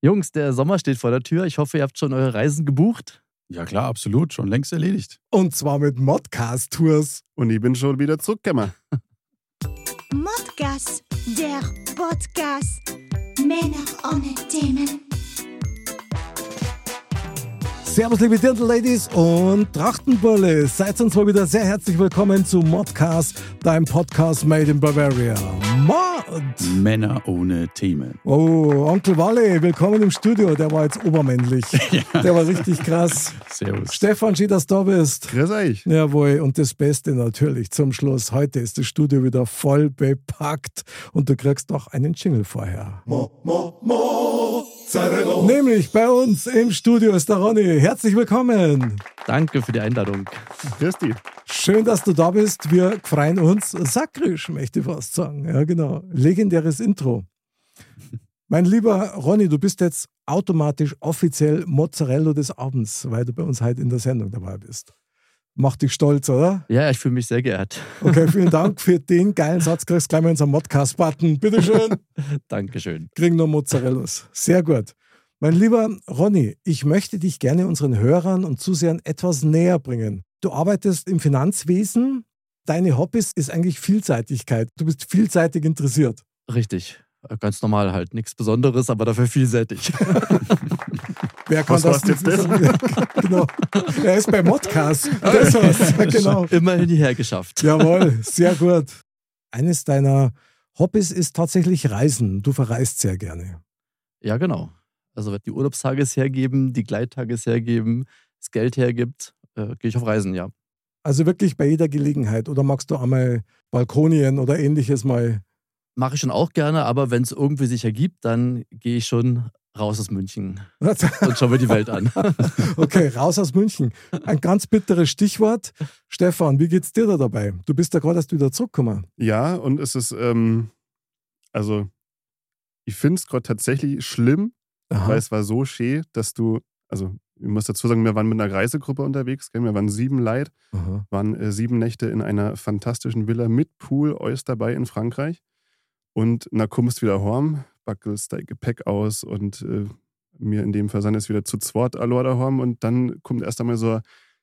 Jungs, der Sommer steht vor der Tür. Ich hoffe, ihr habt schon eure Reisen gebucht. Ja klar, absolut, schon längst erledigt. Und zwar mit Modcast-Tours. Und ich bin schon wieder zurückgekommen. Modcast, der Podcast. Männer ohne Themen. Servus, liebe Dirndl-Ladies und Trachtenbulle. Seid uns mal wieder sehr herzlich willkommen zu Modcast, deinem Podcast made in Bavaria. Mod! Männer ohne Themen. Oh, Onkel Walle, willkommen im Studio. Der war jetzt obermännlich. Der war richtig krass. Servus. Stefan, schön, dass du da bist. Grüß euch. Jawohl, und das Beste natürlich zum Schluss. Heute ist das Studio wieder voll bepackt und du kriegst noch einen Jingle vorher. Nämlich bei uns im Studio ist der Ronny. Herzlich willkommen. Danke für die Einladung. Grüß dich. Schön, dass du da bist. Wir freuen uns sakrisch, möchte ich fast sagen. Ja, genau. Legendäres Intro. Mein lieber Ronny, du bist jetzt automatisch offiziell Mozzarella des Abends, weil du bei uns heute in der Sendung dabei bist. Macht dich stolz, oder? Ja, ich fühle mich sehr geehrt. Okay, vielen Dank für den geilen Satz. Kriegst gleich mal unseren Modcast-Button. Bitteschön. Dankeschön. Kriegen noch Mozzarellas. Sehr gut. Mein lieber Ronny, ich möchte dich gerne unseren Hörern und Zusehern etwas näher bringen. Du arbeitest im Finanzwesen. Deine Hobbys ist eigentlich Vielseitigkeit. Du bist vielseitig interessiert. Richtig. Ganz normal halt. Nichts Besonderes, aber dafür vielseitig. Wer kann Was das jetzt nicht wissen? genau. Er ist bei Modcast. Das war's. Genau. Immerhin hierher geschafft. Jawohl, sehr gut. Eines deiner Hobbys ist tatsächlich Reisen. Du verreist sehr gerne. Ja, genau. Also, wenn die Urlaubstage es hergeben, die Gleittage es hergeben, das Geld hergibt, äh, gehe ich auf Reisen, ja. Also wirklich bei jeder Gelegenheit. Oder magst du einmal Balkonien oder ähnliches mal? Mache ich schon auch gerne, aber wenn es irgendwie sich ergibt, dann gehe ich schon raus aus München und schaue mir die Welt an. okay, raus aus München. Ein ganz bitteres Stichwort. Stefan, wie geht's dir da dabei? Du bist ja gerade erst wieder zurückgekommen. Ja, und es ist, ähm, also, ich finde es gerade tatsächlich schlimm, Aha. weil es war so schön, dass du, also, ich muss dazu sagen, wir waren mit einer Reisegruppe unterwegs, gell? wir waren sieben Leute, Aha. waren äh, sieben Nächte in einer fantastischen Villa mit Pool, dabei in Frankreich. Und na kommst wieder heim, backelst dein Gepäck aus und äh, mir in dem Fall sind es wieder zu zweit allein daheim und dann kommt erst einmal so,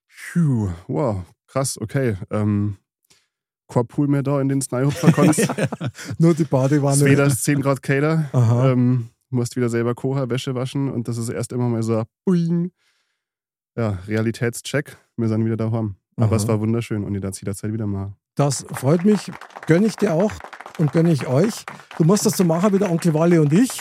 phew, wow, krass, okay, ähm, kein Pool mehr da in den Snowhopfer konntest. Nur die Badewanne. Es wieder 10 Grad. Aha. Ähm, musst wieder selber Kocher, Wäsche waschen und das ist erst immer mal so, boing. Ja, Realitätscheck. Wir sind wieder daheim. Aber Aha. es war wunderschön und ich darf jederzeit wieder mal. Das freut mich. Gönne ich dir auch und gönne ich euch. Du musst das so machen wie der Onkel Walle und ich.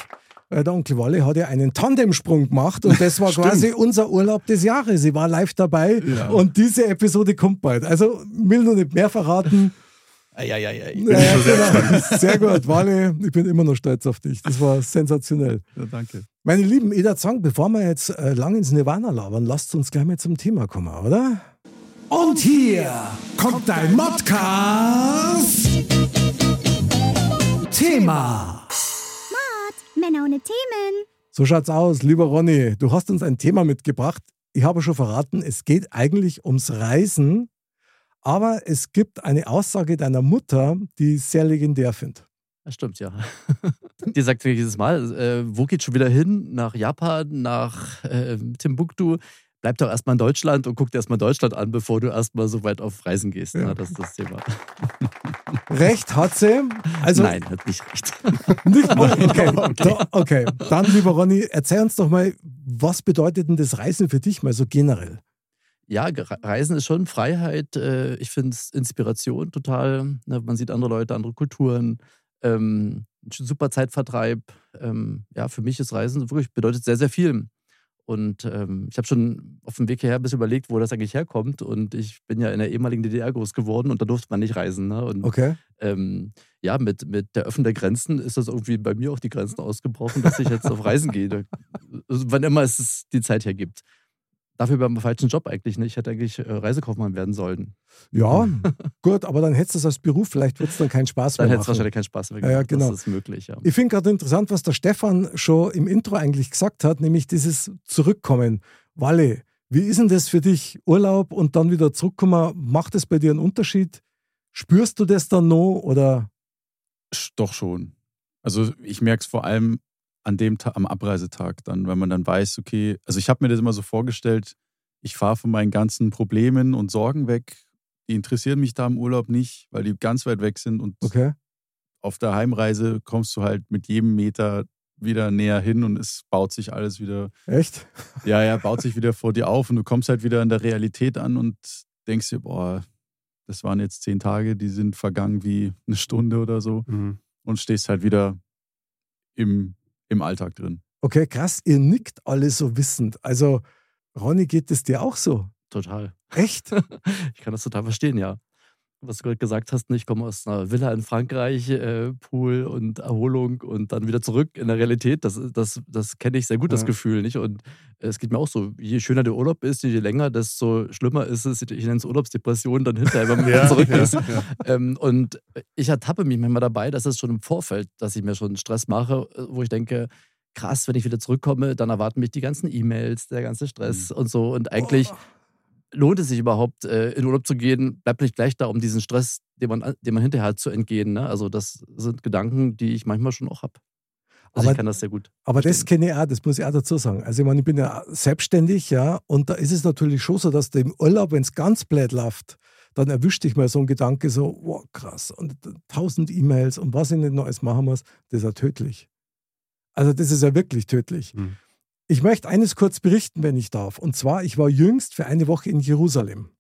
Weil der Onkel Walle hat ja einen Tandemsprung gemacht und das war quasi unser Urlaub des Jahres. Sie war live dabei Ja. und diese Episode kommt bald. Also will nur nicht mehr verraten. Eieiei. Ja, ja, genau. Sehr gut, Walle. Ich bin immer noch stolz auf dich. Das war sensationell. Ja, danke. Meine Lieben, ich würde sagen, bevor wir jetzt äh, lang ins Nirvana labern, lasst uns gleich mal zum Thema kommen, oder? Und hier kommt dein Modcast. Thema. Männer ohne Themen. So schaut's aus, lieber Ronny. Du hast uns ein Thema mitgebracht. Ich habe schon verraten, es geht eigentlich ums Reisen, aber es gibt eine Aussage deiner Mutter, die ich sehr legendär finde. Das stimmt, ja. Die sagt mir jedes Mal, äh, wo geht schon wieder hin? Nach Japan, nach äh, Timbuktu? Bleib doch erstmal in Deutschland und guck dir erstmal Deutschland an, bevor du erstmal so weit auf Reisen gehst. Ja. Na, das ist das Thema. Recht hat sie. Also Nein, hat nicht recht. Nicht, okay, Da, okay, dann lieber Ronny, erzähl uns doch mal, was bedeutet denn das Reisen für dich mal so generell? Ja, Reisen ist schon Freiheit. äh, Ich finde es Inspiration total. ne, Man sieht andere Leute, andere Kulturen. ähm, super Zeitvertreib. Ähm, Ja, für mich ist Reisen wirklich bedeutet sehr, sehr viel. Und ähm, ich habe schon auf dem Weg hierher ein bisschen überlegt, wo das eigentlich herkommt. Und ich bin ja in der ehemaligen DDR groß geworden und da durfte man nicht reisen. Ne? Und Okay. ähm, ja, mit, mit der Öffnung der Grenzen ist das irgendwie bei mir auch die Grenzen ausgebrochen, dass ich jetzt auf Reisen gehe. Also, wann immer es die Zeit hergibt. Dafür beim falschen Job eigentlich nicht. Ich hätte eigentlich äh, Reisekaufmann werden sollen. Ja, gut, aber dann hättest du es als Beruf, vielleicht wird es dann keinen Spaß Dann mehr hätte es machen. wahrscheinlich keinen Spaß mehr Ja, ja, gemacht. genau. Das ist möglich, ja. Ich finde gerade interessant, was der Stefan schon im Intro eigentlich gesagt hat, nämlich dieses Zurückkommen. Walle, wie ist denn das für dich? Urlaub und dann wieder zurückkommen, macht das bei dir einen Unterschied? Spürst du das dann noch oder? Doch schon. Also ich merke es vor allem an dem Tag, am Abreisetag dann, wenn man dann weiß, okay, also ich habe mir das immer so vorgestellt, ich fahre von meinen ganzen Problemen und Sorgen weg. Die interessieren mich da im Urlaub nicht, weil die ganz weit weg sind und Okay. auf der Heimreise kommst du halt mit jedem Meter wieder näher hin und es baut sich alles wieder, Echt? ja, ja, baut sich wieder vor dir auf und du kommst halt wieder in der Realität an und denkst dir, boah, das waren jetzt zehn Tage, die sind vergangen wie eine Stunde oder so Mhm. und stehst halt wieder im, im Alltag drin. Okay, krass, ihr nickt alle so wissend. Also, Ronny, geht es dir auch so? Total. Echt? Ich kann das total verstehen, ja. Was du gerade gesagt hast, ne, ich komme aus einer Villa in Frankreich, äh, Pool und Erholung und dann wieder zurück in der Realität. Das, das, das kenne ich sehr gut, das Ja. Gefühl. nicht Und es geht mir auch so, je schöner der Urlaub ist, je länger, desto schlimmer ist es, ich nenne es Urlaubsdepression, dann hinterher, wenn man wieder zurück ist. Ähm, und ich ertappe mich manchmal dabei, dass es schon im Vorfeld, dass ich mir schon Stress mache, wo ich denke, krass, wenn ich wieder zurückkomme, dann erwarten mich die ganzen E-Mails, der ganze Stress und so. Und eigentlich Oh. Lohnt es sich überhaupt, äh, in Urlaub zu gehen, bleibt nicht gleich da, um diesen Stress, den man, den man hinterher hat, zu entgehen. Ne? Also das sind Gedanken, die ich manchmal schon auch habe. Also Aber- ich kann das sehr gut. Aber das verstehen. kenne ich auch, das muss ich auch dazu sagen. Also ich meine, ich bin ja selbstständig, ja, und da ist es natürlich schon so, dass du im Urlaub, wenn es ganz blöd läuft, dann erwischt dich mal so ein Gedanke so, wow, krass, und tausend E-Mails und was ich nicht noch alles machen muss, das ist ja tödlich. Also das ist ja wirklich tödlich. Mhm. Ich möchte eines kurz berichten, wenn ich darf. Und zwar, ich war jüngst für eine Woche in Jerusalem.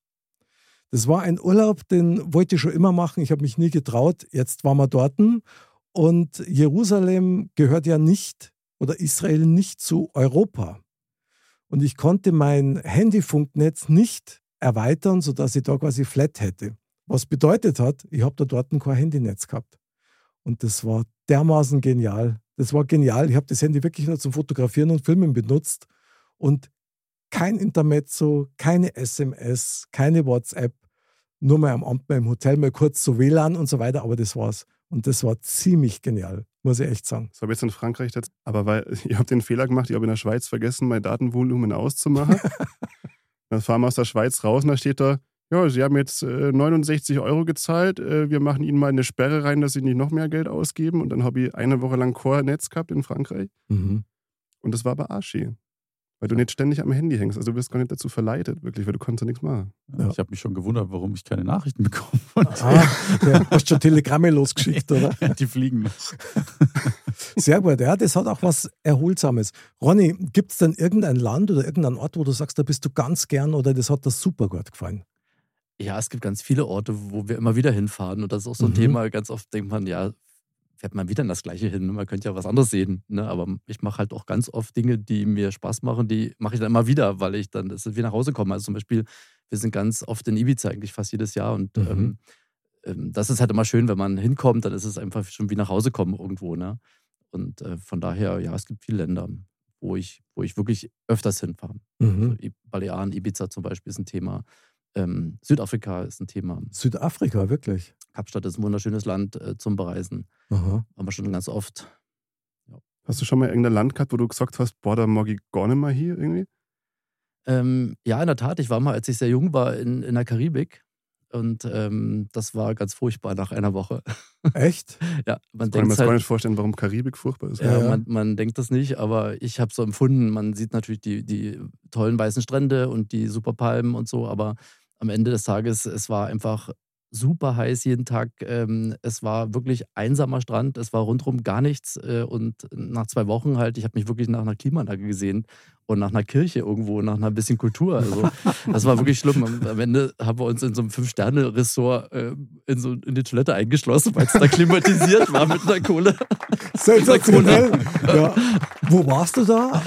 Das war ein Urlaub, den wollte ich schon immer machen. Ich habe mich nie getraut. Jetzt waren wir dort. Und Jerusalem gehört ja nicht oder Israel nicht zu Europa. Und ich konnte mein Handyfunknetz nicht erweitern, sodass ich da quasi flat hätte. Was bedeutet hat, ich habe da dort kein Handynetz gehabt. Und das war dermaßen genial. Das war genial. Ich habe das Handy wirklich nur zum Fotografieren und Filmen benutzt. Und kein Intermezzo, keine SMS, keine WhatsApp. Nur mal am Abend mal im Hotel mal kurz so WLAN und so weiter. Aber das war's. Und das war ziemlich genial, muss ich echt sagen. Das habe ich jetzt in Frankreich, das, aber weil ich habe den Fehler gemacht, ich habe in der Schweiz vergessen, mein Datenvolumen auszumachen. dann fahren wir aus der Schweiz raus und da steht da, ja, Sie haben jetzt äh, 69 Euro gezahlt, äh, wir machen Ihnen mal eine Sperre rein, dass Sie nicht noch mehr Geld ausgeben. Und dann habe ich eine Woche lang Core-Netz gehabt in Frankreich Mhm. und das war aber Arschi. Weil du nicht ständig am Handy hängst. Also du wirst gar nicht dazu verleitet, wirklich, weil du konntest ja nichts machen. Ja. Ich habe mich schon gewundert, warum ich keine Nachrichten bekomme. Ah, ja, hast schon Telegramme losgeschickt, oder? Die fliegen noch. Sehr gut, ja, das hat auch was Erholsames. Ronny, gibt es denn irgendein Land oder irgendeinen Ort, wo du sagst, da bist du ganz gern oder das hat dir super gut gefallen? Ja, es gibt ganz viele Orte, wo wir immer wieder hinfahren. Und das ist auch so ein Mhm. Thema. Ganz oft denkt man, ja, fährt man wieder in das Gleiche hin. Man könnte ja was anderes sehen. Ne? Aber ich mache halt auch ganz oft Dinge, die mir Spaß machen, die mache ich dann immer wieder, weil ich dann das ist wie nach Hause komme. Also zum Beispiel, wir sind ganz oft in Ibiza eigentlich fast jedes Jahr. Und Mhm. ähm, ähm, das ist halt immer schön, wenn man hinkommt, dann ist es einfach schon wie nach Hause kommen irgendwo. Ne? Und äh, von daher, ja, es gibt viele Länder, wo ich, wo ich wirklich öfters hinfahre. Mhm. Also Balearen, Ibiza zum Beispiel ist ein Thema. Ähm, Südafrika ist ein Thema. Südafrika, wirklich. Kapstadt ist ein wunderschönes Land äh, zum Bereisen. Aha. Haben wir schon ganz oft. Hast du schon mal irgendein Land gehabt, wo du gesagt hast, boah, da mag ich gar nicht mal hier irgendwie? Ähm, ja, in der Tat. Ich war mal, als ich sehr jung war, in, in der Karibik. Und ähm, das war ganz furchtbar nach einer Woche. Echt? ja, man Kann ich mir denkt jetzt gar halt, nicht vorstellen, warum Karibik furchtbar ist. ja, Ja, ja. Man, man denkt das nicht, aber ich habe so empfunden. Man sieht natürlich die, die tollen weißen Strände und die super Palmen und so, aber am Ende des Tages, es war einfach super heiß jeden Tag. Ähm, es war wirklich einsamer Strand, es war rundherum gar nichts. Äh, und nach zwei Wochen halt, ich habe mich wirklich nach einer Klimaanlage gesehen und nach einer Kirche irgendwo, nach einer bisschen Kultur. Also das war wirklich schlimm. Am, Ende haben wir uns in so einem Fünf-Sterne-Ressort äh, in, so, in die Toilette eingeschlossen, weil es da klimatisiert war mit einer Kohle. Sensationell. ja. Wo warst du da?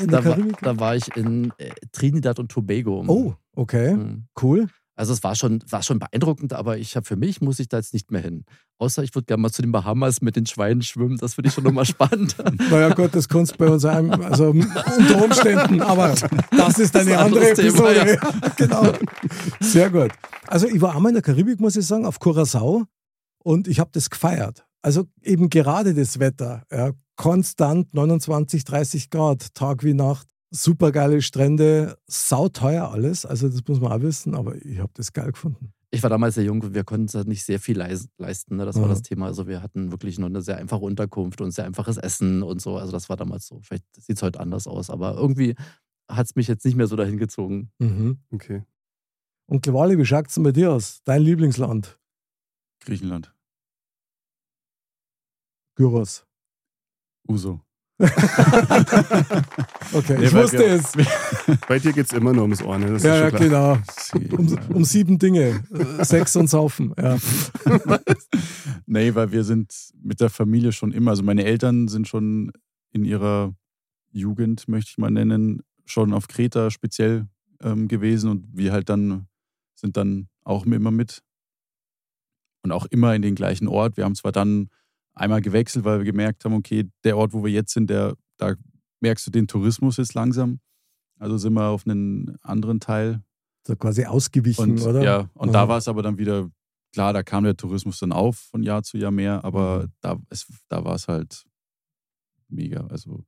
in der Da war, da war ich in äh, Trinidad und Tobago. Oh, okay, Mhm. cool. Also es war schon, war schon beeindruckend, aber ich habe für mich muss ich da jetzt nicht mehr hin. Außer ich würde gerne mal zu den Bahamas mit den Schweinen schwimmen. Das finde ich schon nochmal spannend. Naja gut, das kannst du bei uns einem, also unter Umständen, aber das ist eine Das ist ein andere Thema, Episode. genau. Sehr gut. Also ich war einmal in der Karibik, muss ich sagen, auf Curacao und ich habe das gefeiert. Also eben gerade das Wetter, ja, konstant 29, 30 Grad, Tag wie Nacht, supergeile Strände, sauteuer alles, also das muss man auch wissen, aber ich habe das geil gefunden. Ich war damals sehr jung, wir konnten uns nicht sehr viel leis- leisten. Ne? Das war das Thema. Also wir hatten wirklich nur eine sehr einfache Unterkunft und sehr einfaches Essen und so. Also das war damals so. Vielleicht sieht es heute anders aus, aber irgendwie hat es mich jetzt nicht mehr so dahin gezogen. Mhm. Okay. Und Wally, wie schaut es denn bei dir aus? Dein Lieblingsland? Griechenland. Gyros. Uso. Okay, Nee, ich wusste wir- es. Bei dir geht es immer nur ums Ohr, ne? Das ist Ja, ja, schon klar. genau. Um, um sieben Dinge. Äh, Sex und Saufen. Ja. nee, weil wir sind mit der Familie schon immer, also meine Eltern sind schon in ihrer Jugend, möchte ich mal nennen, schon auf Kreta speziell ähm, gewesen und wir halt dann sind dann auch immer mit und auch immer in den gleichen Ort. Wir haben zwar dann einmal gewechselt, weil wir gemerkt haben, okay, der Ort, wo wir jetzt sind, der, da merkst du den Tourismus jetzt langsam. Also sind wir auf einen anderen Teil So quasi ausgewichen, und, oder? Ja, und Ja. da war es aber dann wieder, klar, da kam der Tourismus dann auf von Jahr zu Jahr mehr, aber Mhm. da, es, da war es halt mega. Also,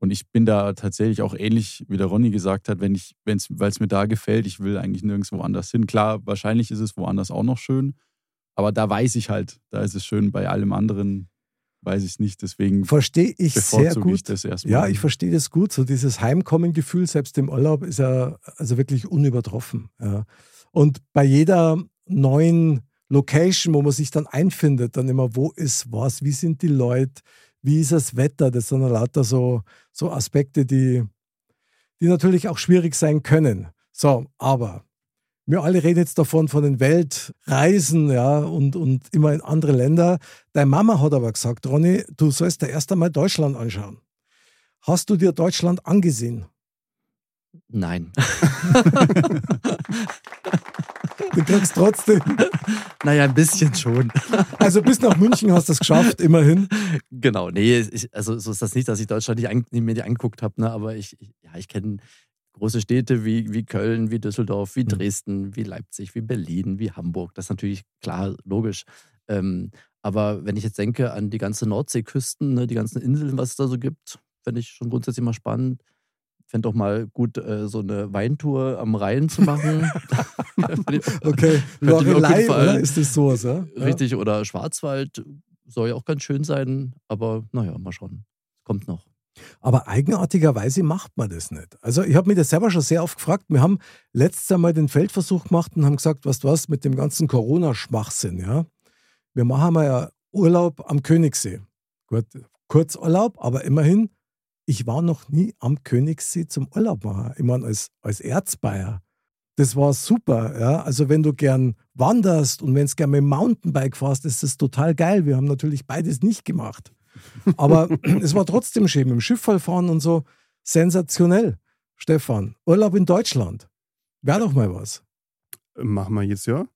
und ich bin da tatsächlich auch ähnlich, wie der Ronny gesagt hat, wenn ich, weil es mir da gefällt, ich will eigentlich nirgendwo anders hin. Klar, wahrscheinlich ist es woanders auch noch schön, aber da weiß ich halt, da ist es schön. Bei allem anderen weiß ich es nicht, deswegen Verstehe ich sehr ich gut. erstmal. Ja, ich verstehe das gut. So dieses Heimkommen-Gefühl, selbst im Urlaub, ist ja also wirklich unübertroffen. Ja. Und bei jeder neuen Location, wo man sich dann einfindet, dann immer, wo ist was, wie sind die Leute, wie ist das Wetter, das sind dann lauter so, so Aspekte, die, die natürlich auch schwierig sein können. So, aber wir alle reden jetzt davon, von den Weltreisen, ja, und, und immer in andere Länder. Deine Mama hat aber gesagt, Ronny, du sollst dir erst einmal Deutschland anschauen. Hast du dir Deutschland angesehen? Nein. Du kriegst trotzdem. naja, ein bisschen schon. Also bis nach München hast du es geschafft, immerhin. Genau, nee, ich, also so ist das nicht, dass ich Deutschland nicht, an, nicht mehr angeguckt habe, ne? aber ich, ich, ja, ich kenne große Städte wie, wie Köln, wie Düsseldorf, wie Mhm. Dresden, wie Leipzig, wie Berlin, wie Hamburg. Das ist natürlich klar, logisch. Ähm, aber wenn ich jetzt denke an die ganze Nordseeküsten, ne, die ganzen Inseln, was es da so gibt, fände ich schon grundsätzlich mal spannend. Fände auch mal gut, äh, so eine Weintour am Rhein zu machen. Ich- Okay, Lorelei, oder? Ist das sowas, ja? Ja. Richtig, oder Schwarzwald soll ja auch ganz schön sein, aber naja, mal schauen. Kommt noch. Aber eigenartigerweise macht man das nicht. Also ich habe mich das selber schon sehr oft gefragt. Wir haben letztes Mal den Feldversuch gemacht und haben gesagt, was du was mit dem ganzen Corona-Schwachsinn, ja. Wir machen mal ja Urlaub am Königssee. Gut, Kurzurlaub, aber immerhin, ich war noch nie am Königssee zum Urlaub machen. Ich meine, als, als Erzbayer. Das war super, ja. Also wenn du gern wanderst und wenn du gern mit dem Mountainbike fährst, ist das total geil. Wir haben natürlich beides nicht gemacht. Aber es war trotzdem schön, mit dem Schiff fahren und so. Sensationell, Stefan. Urlaub in Deutschland. Wäre doch mal was. Machen wir jetzt ja.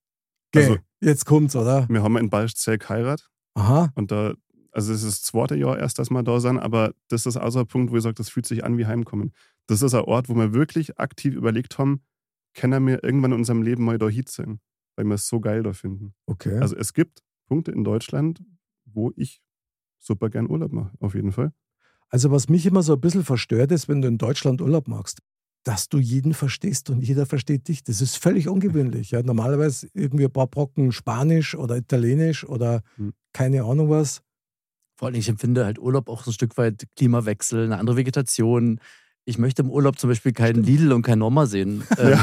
Gell, Also- jetzt kommt's, oder? Wir haben in Balschzell geheiratet Aha. und da, also es ist das zweite Jahr erst, dass wir da sind, aber das ist ein Punkt, wo ich sage, das fühlt sich an wie Heimkommen. Das ist ein Ort, wo wir wirklich aktiv überlegt haben, können wir irgendwann in unserem Leben mal da hinziehen, weil wir es so geil da finden. Okay. Also es gibt Punkte in Deutschland, wo ich super gern Urlaub mache, auf jeden Fall. Also was mich immer so ein bisschen verstört ist, wenn du in Deutschland Urlaub machst, dass du jeden verstehst und jeder versteht dich. Das ist völlig ungewöhnlich. Ja. Normalerweise irgendwie ein paar Brocken Spanisch oder Italienisch oder Hm. keine Ahnung was. Vor allem, ich empfinde halt Urlaub auch so ein Stück weit Klimawechsel, eine andere Vegetation. Ich möchte im Urlaub zum Beispiel keinen Lidl und kein Norma sehen. Ähm,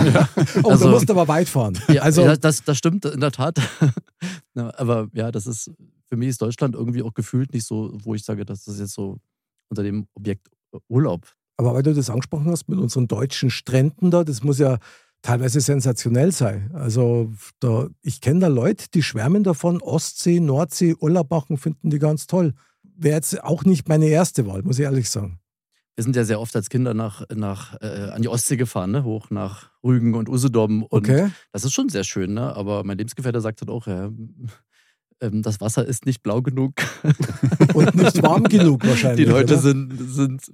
Oh, Also- du musst aber weit fahren. Ja, also, ja, das, das stimmt in der Tat. Ja, aber ja, das ist, für mich ist Deutschland irgendwie auch gefühlt nicht so, wo ich sage, dass das jetzt so unter dem Objekt Urlaub. aber weil du das angesprochen hast mit unseren deutschen Stränden da, das muss ja teilweise sensationell sein. Also da, ich kenne da Leute, die schwärmen davon, Ostsee, Nordsee, Urlaub machen, finden die ganz toll. Wäre jetzt auch nicht meine erste Wahl, muss ich ehrlich sagen. wir sind ja sehr oft als Kinder nach, nach äh, an die Ostsee gefahren, ne? hoch nach Rügen und Usedom. Und Okay. das ist schon sehr schön, ne? aber mein Lebensgefährte sagt halt auch, ja, ähm, das Wasser ist nicht blau genug. Und nicht warm genug wahrscheinlich. Die Leute oder? sind, sind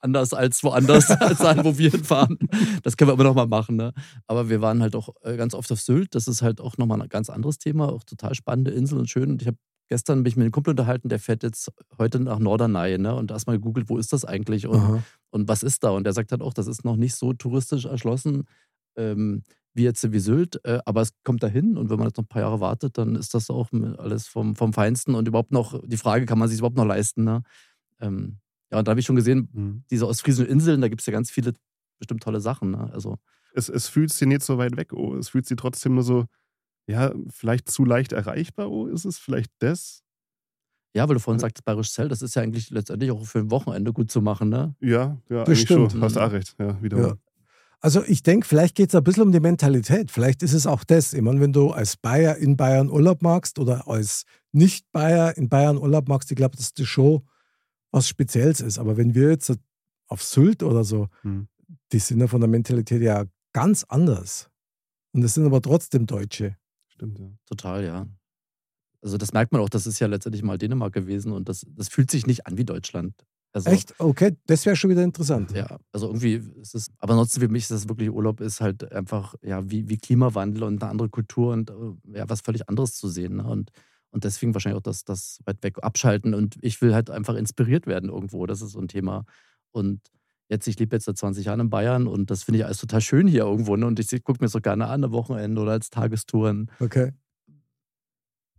anders als woanders, als da, wo wir hinfahren. Das können wir aber nochmal machen. Ne? Aber wir waren halt auch äh, ganz oft auf Sylt. Das ist halt auch nochmal ein ganz anderes Thema. Auch total spannende Insel und schön. Und ich habe gestern mich mit einem Kumpel unterhalten, der fährt jetzt heute nach Norderney ne? und erstmal gegoogelt, wo ist das eigentlich und, Aha. und was ist da? Und der sagt halt auch, das ist noch nicht so touristisch erschlossen. Ähm, wie jetzt wie Sylt, äh, aber es kommt dahin und wenn man jetzt noch ein paar Jahre wartet, dann ist das auch alles vom, vom Feinsten und überhaupt noch, die Frage, kann man sich überhaupt noch leisten? Ne? Ähm, ja, und da habe ich schon gesehen, Mhm. diese ostfriesischen Inseln, da gibt es ja ganz viele bestimmt tolle Sachen. Ne? Also, Es, es fühlt sich nicht so weit weg, oh. Es fühlt sich trotzdem nur so, ja, vielleicht zu leicht erreichbar, oh. Ist es vielleicht das? ja, weil du vorhin sagtest, Bayerisch Zell, das ist ja eigentlich letztendlich auch für ein Wochenende gut zu machen. Ne? Ja, ja, Das eigentlich schon. Hast auch recht. Ja, wieder. Ja. Also ich denke, vielleicht geht es ein bisschen um die Mentalität. Vielleicht ist es auch das. Ich meine, wenn du als Bayer in Bayern Urlaub machst oder als Nicht-Bayer in Bayern Urlaub machst, ich glaube, dass das schon was Spezielles ist. Aber wenn wir jetzt auf Sylt oder so, Hm. die sind ja von der Mentalität ja ganz anders. Und das sind aber trotzdem Deutsche. Stimmt, ja. Total, ja. Also das merkt man auch, das ist ja letztendlich mal Dänemark gewesen und das, das fühlt sich nicht an wie Deutschland. Also, Echt? Okay, das wäre schon wieder interessant. Ja, also irgendwie ist es, aber ansonsten für mich ist das wirklich Urlaub, ist halt einfach, ja, wie, wie Klimawandel und eine andere Kultur und äh, ja, was völlig anderes zu sehen. Ne? Und, und deswegen wahrscheinlich auch das, das weit weg abschalten und ich will halt einfach inspiriert werden irgendwo. Das ist so ein Thema. Und jetzt, ich lebe jetzt seit 20 Jahren in Bayern und das finde ich alles total schön hier irgendwo. Ne? Und ich gucke mir so gerne an, am Wochenende oder als Tagestouren. Okay.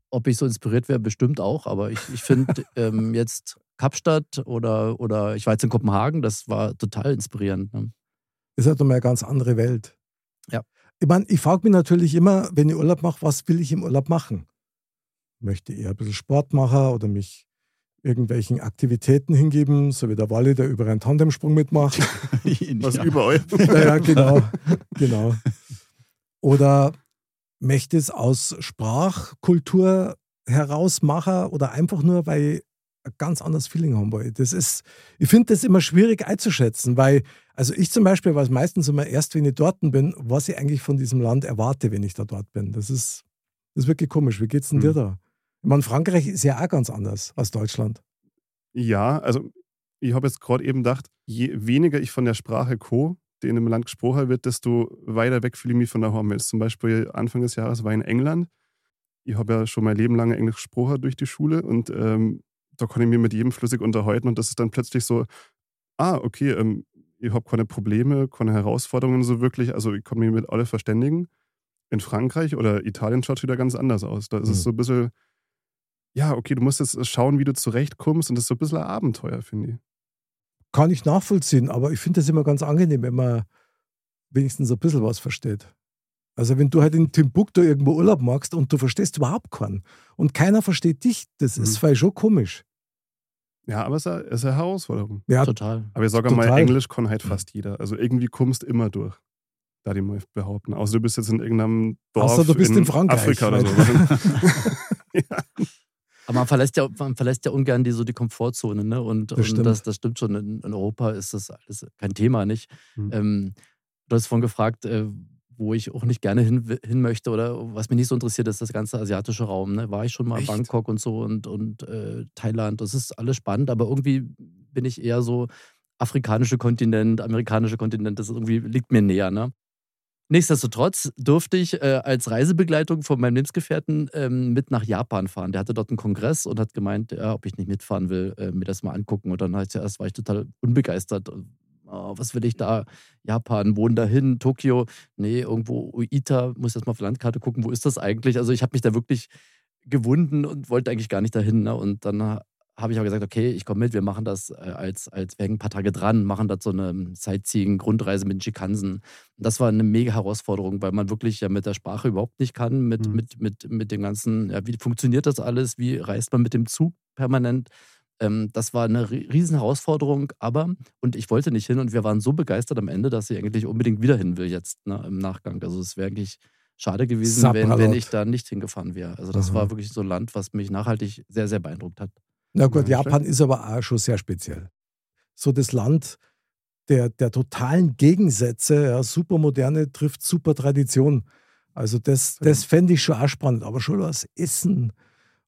Ob ich so inspiriert wäre, bestimmt auch. Aber ich, ich finde ähm, jetzt Kapstadt oder, oder ich war jetzt in Kopenhagen, das war total inspirierend. Ne? ist halt nochmal eine ganz andere Welt. Ja. Ich meine, ich frage mich natürlich immer, wenn ich Urlaub mache, was will ich im Urlaub machen? Möchte ich eher ein bisschen Sport machen oder mich irgendwelchen Aktivitäten hingeben, so wie der Wally, der über einen Tandemsprung mitmacht. Was ja. überall. naja, genau, genau. Oder möchte es aus Sprachkultur heraus machen oder einfach nur, weil ich ein ganz anderes Feeling haben will. Das ist, ich finde das immer schwierig einzuschätzen, weil, also ich zum Beispiel weiß meistens immer erst, wenn ich dort bin, was ich eigentlich von diesem Land erwarte, wenn ich da dort bin. Das ist, das ist wirklich komisch. Wie geht's denn dir Hm. da? Ich meine, Frankreich ist ja auch ganz anders als Deutschland. Ja, also ich habe jetzt gerade eben gedacht, je weniger ich von der Sprache co, die in einem Land gesprochen wird, desto weiter weg fühle ich mich von daheim. Jetzt zum Beispiel Anfang des Jahres war ich in England. Ich habe ja schon mein Leben lang Englisch gesprochen durch die Schule und ähm, da konnte ich mich mit jedem flüssig unterhalten und das ist dann plötzlich so, ah, okay, ähm, ich habe keine Probleme, keine Herausforderungen so wirklich, also ich kann mich mit alle verständigen. In Frankreich oder Italien schaut es wieder ganz anders aus. Da ist es Mhm. so ein bisschen, ja, okay, du musst jetzt schauen, wie du zurechtkommst und das ist so ein bisschen ein Abenteuer, finde ich. Kann ich nachvollziehen, aber ich finde das immer ganz angenehm, wenn man wenigstens ein bisschen was versteht. Also wenn du halt in Timbuktu irgendwo Urlaub machst und du verstehst überhaupt keinen und keiner versteht dich, das ist Mhm. vielleicht schon komisch. Ja, aber es ist eine, Herausforderung. Ja, Total. Aber ich sage mal. Englisch kann halt fast jeder. Also irgendwie kommst du immer durch. Da die mal behaupten. Außer du bist jetzt in irgendeinem Dorf Außer du bist in Frankreich, Afrika oder so. ja. Aber man verlässt ja, man verlässt ja ungern die, so die Komfortzone, ne? Und, Das und stimmt. das, das stimmt schon. In, in Europa ist das alles kein Thema, nicht? Hm. Ähm, du hast vorhin gefragt, äh, wo ich auch nicht gerne hin, hin möchte oder was mich nicht so interessiert, ist das ganze asiatische Raum. Ne? War ich schon mal in Echt? Bangkok und so und, und äh, Thailand. Das ist alles spannend, aber irgendwie bin ich eher so afrikanische Kontinent, amerikanische Kontinent, das irgendwie liegt mir näher. Ne? Nichtsdestotrotz durfte ich äh, als Reisebegleitung von meinem Lebensgefährten ähm, mit nach Japan fahren. Der hatte dort einen Kongress und hat gemeint, ja, ob ich nicht mitfahren will, äh, mir das mal angucken. Und dann zuerst war ich total unbegeistert. Oh, was will ich da? Japan, wohnen dahin, Tokio. Nee, irgendwo Uita, muss jetzt mal auf die Landkarte gucken, wo ist das eigentlich? Also ich habe mich da wirklich gewunden und wollte eigentlich gar nicht dahin. Ne? Und dann habe ich aber gesagt, okay, ich komme mit, wir machen das äh, als, als wir hängen ein paar Tage dran, machen das so eine Sightseeing-Grundreise mit den Schikansen. Und das war eine mega Herausforderung, weil man wirklich ja mit der Sprache überhaupt nicht kann, mit, Mhm. mit, mit, mit dem ganzen, ja, wie funktioniert das alles, wie reist man mit dem Zug permanent. Ähm, das war eine ri- riesen Herausforderung, aber, und ich wollte nicht hin und wir waren so begeistert am Ende, dass ich eigentlich unbedingt wieder hin will jetzt ne, im Nachgang. Also es wäre eigentlich schade gewesen, wenn, wenn ich da nicht hingefahren wäre. Also das Aha. war wirklich so ein Land, was mich nachhaltig sehr, sehr beeindruckt hat. na gut, Ja, Japan ist aber auch schon sehr speziell. so das Land der, der totalen Gegensätze. Ja, super moderne trifft super Tradition. Also das, das fände ich schon auch spannend, aber schon was Essen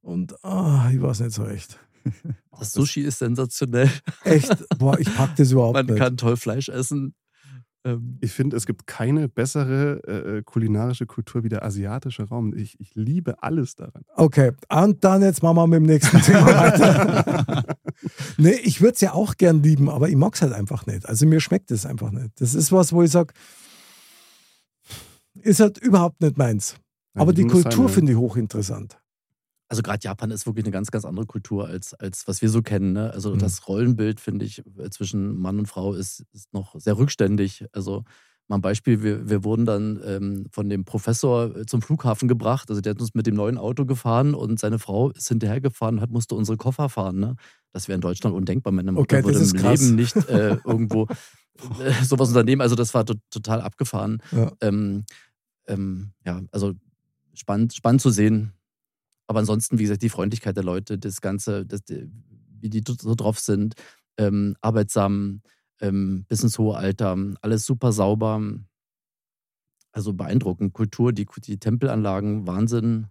und ah, ich weiß nicht so recht. Das Sushi ist sensationell. Echt, boah, ich pack das überhaupt Man nicht. kann toll Fleisch essen. Ähm, Ich finde, es gibt keine bessere äh, kulinarische Kultur wie der asiatische Raum. Ich, ich liebe alles daran. Okay, und dann jetzt machen wir mit dem nächsten Thema weiter. nee, ich würde es ja auch gern lieben, aber ich mag es halt einfach nicht. Also mir schmeckt es einfach nicht. Das ist was, wo ich sage, ist halt überhaupt nicht meins. Aber die Kultur finde ich hochinteressant. Also gerade Japan ist wirklich eine ganz, ganz andere Kultur als, als was wir so kennen. Ne? Also Mhm. das Rollenbild, finde ich, äh, zwischen Mann und Frau ist, ist noch sehr rückständig. Also mal ein Beispiel, wir, wir wurden dann ähm, von dem Professor äh, zum Flughafen gebracht. Also der hat uns mit dem neuen Auto gefahren und seine Frau ist hinterhergefahren und hat, musste unsere Koffer fahren. Ne? Das wäre in Deutschland undenkbar. Meine Mutter Okay, würde im krass. Leben nicht äh, irgendwo äh, sowas unternehmen. Also das war to total abgefahren. Ja. Ähm, ähm, ja, also spannend, spannend zu sehen. Aber ansonsten, wie gesagt, die Freundlichkeit der Leute, das Ganze, das, wie die so drauf sind, ähm, arbeitsam, ähm, bis ins hohe Alter, alles super sauber. Also beeindruckend. Kultur, die, die Tempelanlagen, Wahnsinn.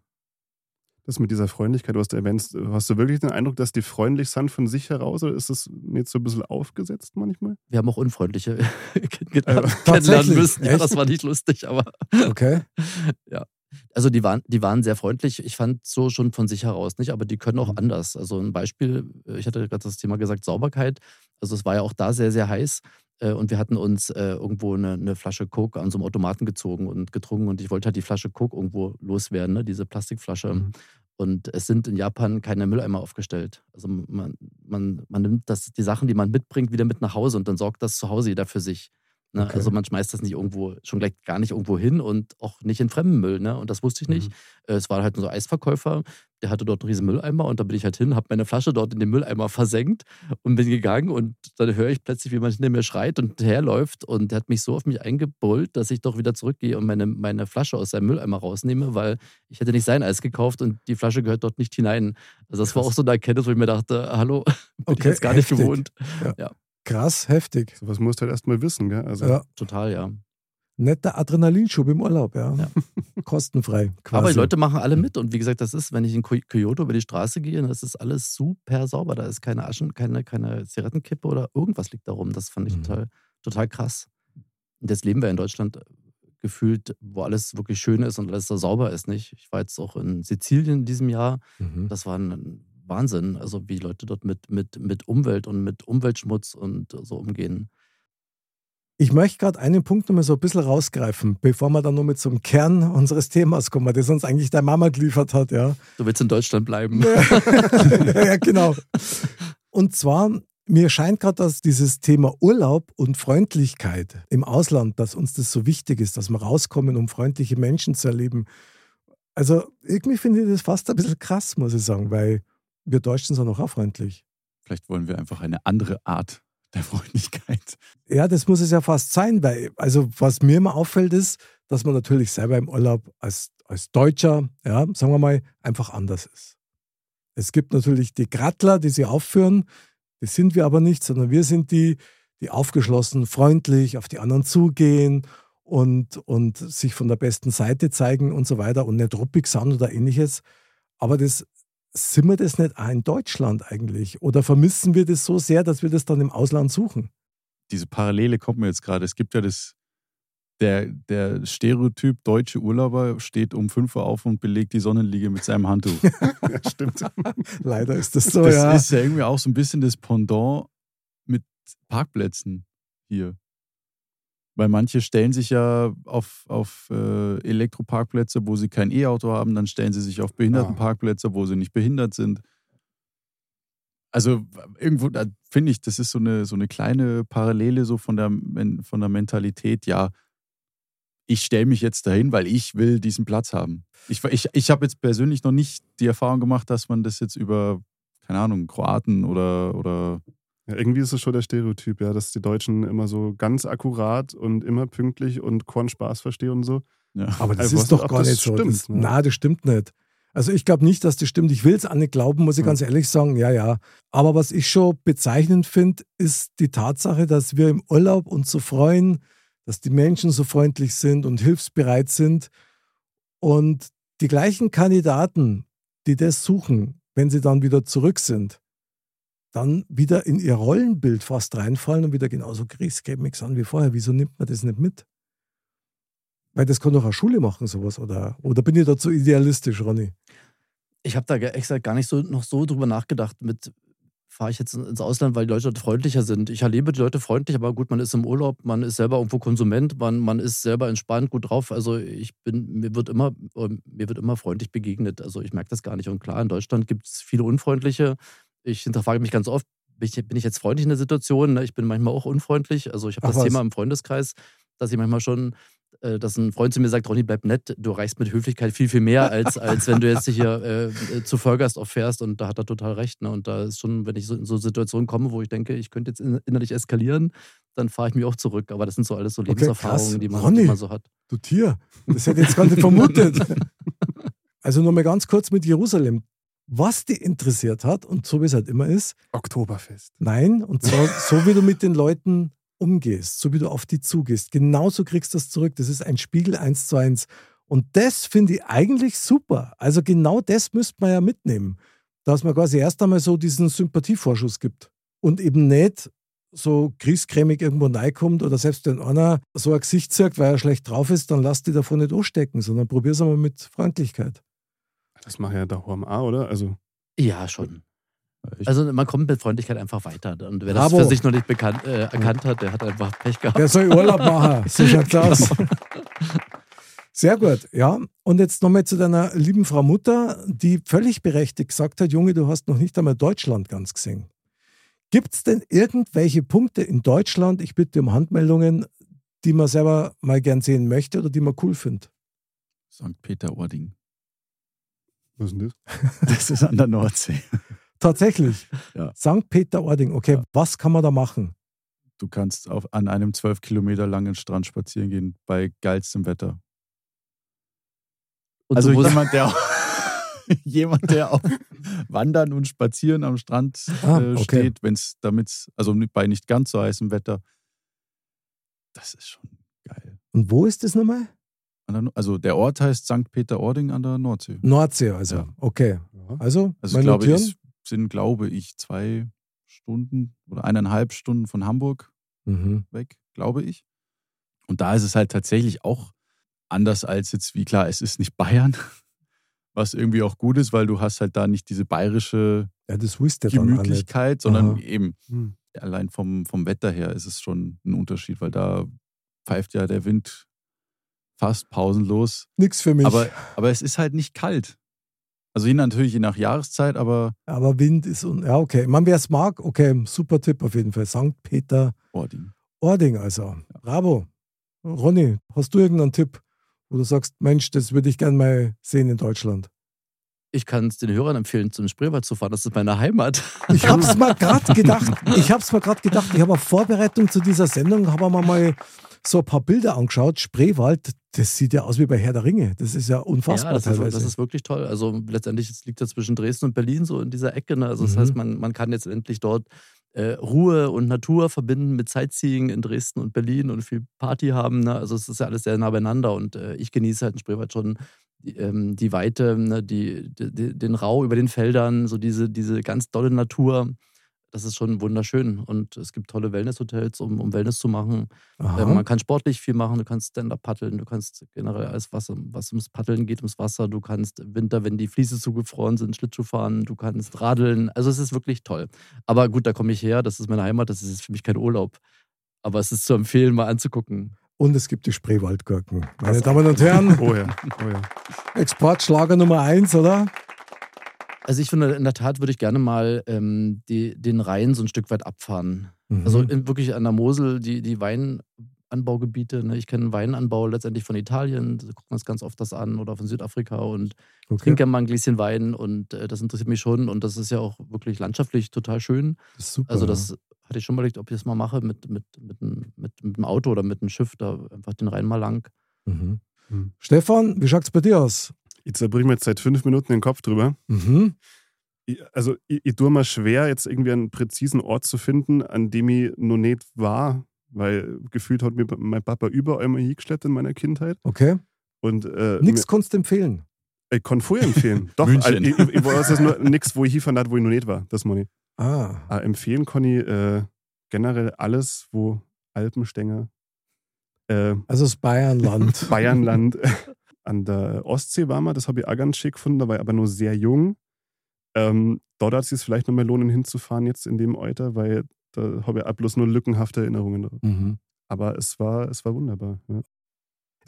Das mit dieser Freundlichkeit, was du erwähnst, hast du wirklich den Eindruck, dass die freundlich sind von sich heraus oder ist das jetzt so ein bisschen aufgesetzt manchmal? Wir haben auch unfreundliche Also, kennenlernen tatsächlich? müssen. Ja, das war nicht lustig, aber Okay. Also die waren, die waren sehr freundlich. Ich fand so schon von sich heraus nicht, aber die können auch anders. Also ein Beispiel, äh, ich hatte gerade das Thema gesagt, Sauberkeit. Also es war ja auch da sehr, sehr heiß. äh, Und wir hatten uns äh, irgendwo eine, eine Flasche Coke an so einem Automaten gezogen und getrunken. Und ich wollte halt die Flasche Coke irgendwo loswerden, ne? diese Plastikflasche. Mhm. Und es sind in Japan keine Mülleimer aufgestellt. Also man, man, man nimmt das, die Sachen, die man mitbringt, wieder mit nach Hause und dann sorgt das zu Hause jeder für sich. Ne? Okay. Also man schmeißt das nicht irgendwo, schon gleich gar nicht irgendwo hin und auch nicht in fremden Müll. Ne? Und das wusste ich nicht. Äh, Es war halt so ein Eisverkäufer, der hatte dort einen riesen Mülleimer und da bin ich halt hin, habe meine Flasche dort in den Mülleimer versenkt und bin gegangen und dann höre ich plötzlich, wie man hinter mir schreit und herläuft und der hat mich so auf mich eingebrüllt, dass ich doch wieder zurückgehe und meine, meine Flasche aus seinem Mülleimer rausnehme, weil ich hätte nicht sein Eis gekauft und die Flasche gehört dort nicht hinein. Also das war auch so eine Erkenntnis, wo ich mir dachte, hallo, bin ich Okay, jetzt gar nicht heftig. gewohnt. Krass, heftig. Sowas musst du halt erstmal wissen, gell? Also, Ja, Total, ja. netter Adrenalinschub im Urlaub, ja. Ja. Kostenfrei. Quasi. Aber die Leute machen alle mit. Und wie gesagt, das ist, wenn ich in Ky- Kyoto über die Straße gehe, das ist alles super sauber. Da ist keine Aschen, keine, keine Zigarettenkippe oder irgendwas liegt da rum. Das fand ich Mhm. total, total krass. Und jetzt leben wir in Deutschland gefühlt, wo alles wirklich schön ist und alles so sauber ist, nicht? Ich war jetzt auch in Sizilien in diesem Jahr. Mhm. Das war ein Wahnsinn, also wie Leute dort mit, mit, mit Umwelt und mit Umweltschmutz und so umgehen. Ich möchte gerade einen Punkt nochmal so ein bisschen rausgreifen, bevor wir dann nur mit zum Kern unseres Themas kommen, das uns eigentlich deine Mama geliefert hat, ja. Du willst in Deutschland bleiben. ja, genau. Und zwar, mir scheint gerade, dass dieses Thema Urlaub und Freundlichkeit im Ausland, dass uns das so wichtig ist, dass wir rauskommen, um freundliche Menschen zu erleben. Also irgendwie finde ich das fast ein bisschen krass, muss ich sagen, weil wir Deutschen sind auch, auch freundlich. Vielleicht wollen wir einfach eine andere Art der Freundlichkeit. Ja, das muss es ja fast sein, weil, also was mir immer auffällt, ist, dass man natürlich selber im Urlaub als, als Deutscher, ja, sagen wir mal, einfach anders ist. Es gibt natürlich die Grattler, die sie aufführen, das sind wir aber nicht, sondern wir sind die, die aufgeschlossen, freundlich auf die anderen zugehen und, und sich von der besten Seite zeigen und so weiter und nicht ruppig sind oder ähnliches. Aber das sind wir das nicht auch in Deutschland eigentlich? Oder vermissen wir das so sehr, dass wir das dann im Ausland suchen? Diese Parallele kommt mir jetzt gerade. Es gibt ja das, der, der Stereotyp deutsche Urlauber steht um 5 Uhr auf und belegt die Sonnenliege mit seinem Handtuch. ja, stimmt. Leider ist das so, das ja. ist ja irgendwie auch so ein bisschen das Pendant mit Parkplätzen hier. Weil manche stellen sich ja auf, auf äh, Elektroparkplätze, wo sie kein E-Auto haben, dann stellen sie sich auf Behindertenparkplätze, wo sie nicht behindert sind. Also irgendwo, da finde ich, das ist so eine, so eine kleine Parallele so von der, von der Mentalität, ja, ich stelle mich jetzt dahin, weil ich will diesen Platz haben. Ich, ich, ich habe jetzt persönlich noch nicht die Erfahrung gemacht, dass man das jetzt über, keine Ahnung, Kroaten oder, oder Ja, irgendwie ist es schon der Stereotyp, ja, dass die Deutschen immer so ganz akkurat und immer pünktlich und Korn Spaß verstehen und so. ja. Aber das Also, ist doch gar nicht so. stimmt, das, ne? Nein, das stimmt nicht. Also ich glaube nicht, dass das stimmt. Ich will es auch nicht glauben, muss ich Ja. ganz ehrlich sagen. Ja, ja. Aber was ich schon bezeichnend finde, ist die Tatsache, dass wir im Urlaub uns so freuen, dass die Menschen so freundlich sind und hilfsbereit sind. Und die gleichen Kandidaten, die das suchen, wenn sie dann wieder zurück sind, dann wieder in ihr Rollenbild fast reinfallen und wieder genauso griesgrämig sind wie vorher. Wieso nimmt man das nicht mit? Weil das kann doch eine Schule machen, sowas. Oder, oder bin ich da zu idealistisch, Ronny? Ich habe da extra gar nicht so noch so drüber nachgedacht mit fahre ich jetzt ins Ausland, weil die Leute dort freundlicher sind. Ich erlebe die Leute freundlich, aber gut, man ist im Urlaub, man ist selber irgendwo Konsument, man, man ist selber entspannt, gut drauf. Also ich bin, mir wird immer, ähm, mir wird immer freundlich begegnet. Also ich merke das gar nicht. Und klar, in Deutschland gibt es viele Unfreundliche. Ich hinterfrage mich ganz oft, bin ich, bin ich jetzt freundlich in der Situation? Ne? Ich bin manchmal auch unfreundlich. Also ich habe das was. Thema im Freundeskreis, dass ich manchmal schon äh, dass ein Freund zu mir sagt, Ronny, bleib nett, du reichst mit Höflichkeit viel, viel mehr, als, als wenn du jetzt hier äh, zu Vollgast auffährst und da hat er total recht. Ne? Und da ist schon, wenn ich so in so Situationen komme, wo ich denke, ich könnte jetzt in- innerlich eskalieren, dann fahre ich mich auch zurück. Aber das sind so alles so Okay, Lebenserfahrungen, krass. die, man, Ronny. die man so hat. Du Tier. Das hätte ich jetzt gar nicht vermutet. Also nochmal ganz kurz mit Jerusalem. Was dich interessiert hat, und so wie es halt immer ist, Oktoberfest. nein, und zwar so wie du mit den Leuten umgehst, so wie du auf die zugehst. Genauso kriegst du das zurück. Das ist ein Spiegel eins zu eins. Und das finde ich eigentlich super. Also genau das müsste man ja mitnehmen. Dass man quasi erst einmal so diesen Sympathievorschuss gibt. Und eben nicht so griesgrämig irgendwo reinkommt oder selbst wenn einer so ein Gesicht zeigt, weil er schlecht drauf ist, dann lass die davon nicht anstecken, sondern probier's einmal mit Freundlichkeit. Das macht ja daheim auch, oder? Also, Ja, schon. Ich- Also man kommt mit Freundlichkeit einfach weiter. Und wer das Bravo. für sich noch nicht bekannt, äh, erkannt hat, der hat einfach Pech gehabt. Der soll Urlaub machen. So schaut's aus. Sehr gut, ja. Und jetzt nochmal zu deiner lieben Frau Mutter, die völlig berechtigt gesagt hat, Junge, du hast noch nicht einmal Deutschland ganz gesehen. Gibt es denn irgendwelche Punkte in Deutschland, ich bitte um Handmeldungen, die man selber mal gern sehen möchte oder die man cool findet? St. Peter-Ording. Was ist denn das? Das ist an der Nordsee. Tatsächlich. Ja. St. Peter-Ording. Okay, Ja. was kann man da machen? Du kannst auf, an einem zwölf Kilometer langen Strand spazieren gehen, bei geilstem Wetter. Und also jemand, der, jemand, der auf Wandern und Spazieren am Strand Ah, äh, okay. steht, wenn es damit, also bei nicht ganz so heißem Wetter, das ist schon geil. Und wo ist das nochmal? An der No- Also der Ort heißt St. Peter-Ording an der Nordsee. Nordsee, also. Ja. Okay. Also, Also ich glaube, es sind, glaube ich, zwei Stunden oder eineinhalb Stunden von Hamburg Mhm. weg, glaube ich. Und da ist es halt tatsächlich auch anders als jetzt, wie klar, es ist nicht Bayern, was irgendwie auch gut ist, weil du hast halt da nicht diese bayerische Ja. Gemütlichkeit, sondern Aha. eben Hm. allein vom, vom Wetter her ist es schon ein Unterschied, weil da pfeift ja der Wind fast pausenlos. Nix für mich. Aber, aber es ist halt nicht kalt. Also je natürlich je nach Jahreszeit, aber Aber Wind ist un ja okay. Man, wer es mag, okay, super Tipp auf jeden Fall. St. Peter Ording. Ording also. Bravo. Ronny, hast du irgendeinen Tipp, wo du sagst, Mensch, das würde ich gerne mal sehen in Deutschland? ich kann es den Hörern empfehlen, zum Spreewald zu fahren. Das ist meine Heimat. Ich hab's mir gerade gedacht. Ich hab's mir gerade gedacht. Ich habe auf Vorbereitung zu dieser Sendung habe mir mal so ein paar Bilder angeschaut. Spreewald, das sieht ja aus wie bei Herr der Ringe. Das ist ja unfassbar ja, das ist, teilweise. das ist wirklich toll. Also letztendlich es liegt ja zwischen Dresden und Berlin so in dieser Ecke. Ne? Also das Mhm. heißt, man, man kann jetzt endlich dort äh, Ruhe und Natur verbinden mit Sightseeing in Dresden und Berlin und viel Party haben. Ne? Also es ist ja alles sehr nah beieinander und äh, ich genieße halt in Spreewald schon die, ähm, die Weite, ne? die, die, den Rau über den Feldern, so diese, diese ganz dolle Natur. Das ist schon wunderschön und es gibt tolle Wellnesshotels, um, um Wellness zu machen. Ähm, man kann sportlich viel machen, du kannst Stand-up paddeln, du kannst generell alles, was, was ums Paddeln geht, ums Wasser. Du kannst im Winter, wenn die Fliese zugefroren sind, Schlittschuh fahren, du kannst radeln. Also es ist wirklich toll. Aber gut, da komme ich her, das ist meine Heimat, das ist jetzt für mich kein Urlaub. Aber es ist zu empfehlen, mal anzugucken. Und es gibt die Spreewaldgurken. Meine Damen und Herren, Oh ja, oh ja. Exportschlager Nummer eins, oder? Also ich finde, in der Tat würde ich gerne mal ähm, die, den Rhein so ein Stück weit abfahren. Mhm. Also in, wirklich an der Mosel, die, die Weinanbaugebiete. Ne? Ich kenne Weinanbau letztendlich von Italien, da gucken wir uns ganz oft das an, oder von Südafrika und okay. trinke gerne mal ein Gläschen Wein und äh, das interessiert mich schon und das ist ja auch wirklich landschaftlich total schön. Das ist super. Also ja. das hatte ich schon mal überlegt, ob ich das mal mache mit, mit, mit, einem- mit, mit einem Auto oder mit einem Schiff, da einfach den Rhein mal lang. Mhm. Hm. Stefan, wie schaut's bei dir aus? Ich zerbrich mir jetzt seit fünf Minuten den Kopf drüber. Mhm. Ich, also, ich, ich tue mir schwer, jetzt irgendwie einen präzisen Ort zu finden, an dem ich noch nicht war, weil gefühlt hat mir mein Papa überall mal hingeschleppt in meiner Kindheit. Okay. Und äh, Nichts kannst du empfehlen. ich kann voll empfehlen. Doch, München. also, ich, ich, ich weiß jetzt nur nichts, wo ich hinfahren hat, wo ich noch nicht war. Das ich. Ah. Ah, empfehlen kann ich äh, generell alles, wo Alpenstänger, äh, Also das Bayernland. Bayernland, an der Ostsee war man, das habe ich auch ganz schick gefunden, da war ich aber nur sehr jung. Ähm, dort hat es sich vielleicht noch mal lohnen, hinzufahren jetzt in dem Alter, weil da habe ich auch bloß nur lückenhafte Erinnerungen drauf. mhm. Aber es war, es war wunderbar. Ja.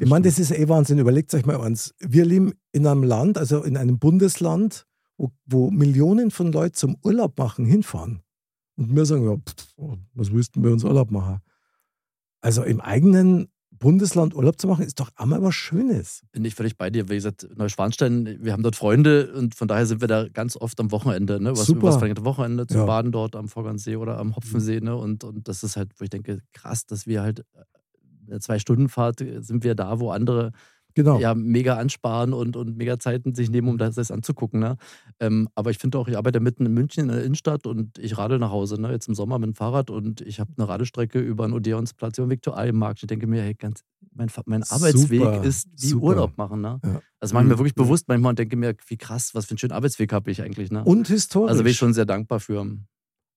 Ich meine, das ist eh Wahnsinn. Überlegt euch mal eins. Wir leben in einem Land, also in einem Bundesland, wo, wo Millionen von Leuten zum Urlaub machen hinfahren. Und wir sagen, ja, pff, was willst du bei uns Urlaub machen? Also im eigenen Bundesland Urlaub zu machen, ist doch einmal was Schönes. Bin ich völlig bei dir. Wie gesagt, Neuschwanstein, wir haben dort Freunde und von daher sind wir da ganz oft am Wochenende, ne? Was, Super. übers verlängerte Wochenende zum Ja. Baden dort am Vorgandsee oder am Hopfensee, ne? Und, und das ist halt, wo ich denke, krass, dass wir halt äh, eine Zwei-Stunden-Fahrt äh, sind wir da, wo andere Genau. ja mega ansparen und, und mega Zeiten sich nehmen, um das, das anzugucken. Ne? Ähm, aber ich finde auch, ich arbeite mitten in München in der Innenstadt und ich radel nach Hause, ne? jetzt im Sommer mit dem Fahrrad und ich habe eine Radestrecke über den Odeonsplatz über den Viktualienmarkt. Ich denke mir, hey, ganz, mein, mein Arbeitsweg Super, ist wie super. Urlaub machen. Ne? Ja. Das mache ich mir Mhm. wirklich bewusst manchmal und denke mir, wie krass, was für einen schönen Arbeitsweg habe ich eigentlich. Ne? Und historisch. also bin ich schon sehr dankbar für.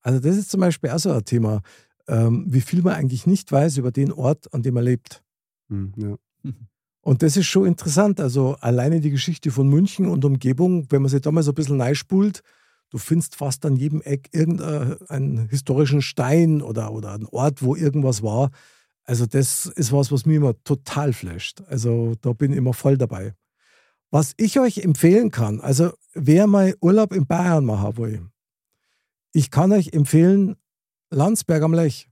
Also das ist zum Beispiel auch so ein Thema, ähm, wie viel man eigentlich nicht weiß über den Ort, an dem man lebt. Hm, ja. Und das ist schon interessant. Also alleine die Geschichte von München und Umgebung, wenn man sich da mal so ein bisschen neispult, du findest fast an jedem Eck irgendeinen historischen Stein oder, oder einen Ort, wo irgendwas war. Also das ist was, was mich immer total flasht. Also da bin ich immer voll dabei. Was ich euch empfehlen kann, also wer mal Urlaub in Bayern machen will, ich kann euch empfehlen, Landsberg am Lech.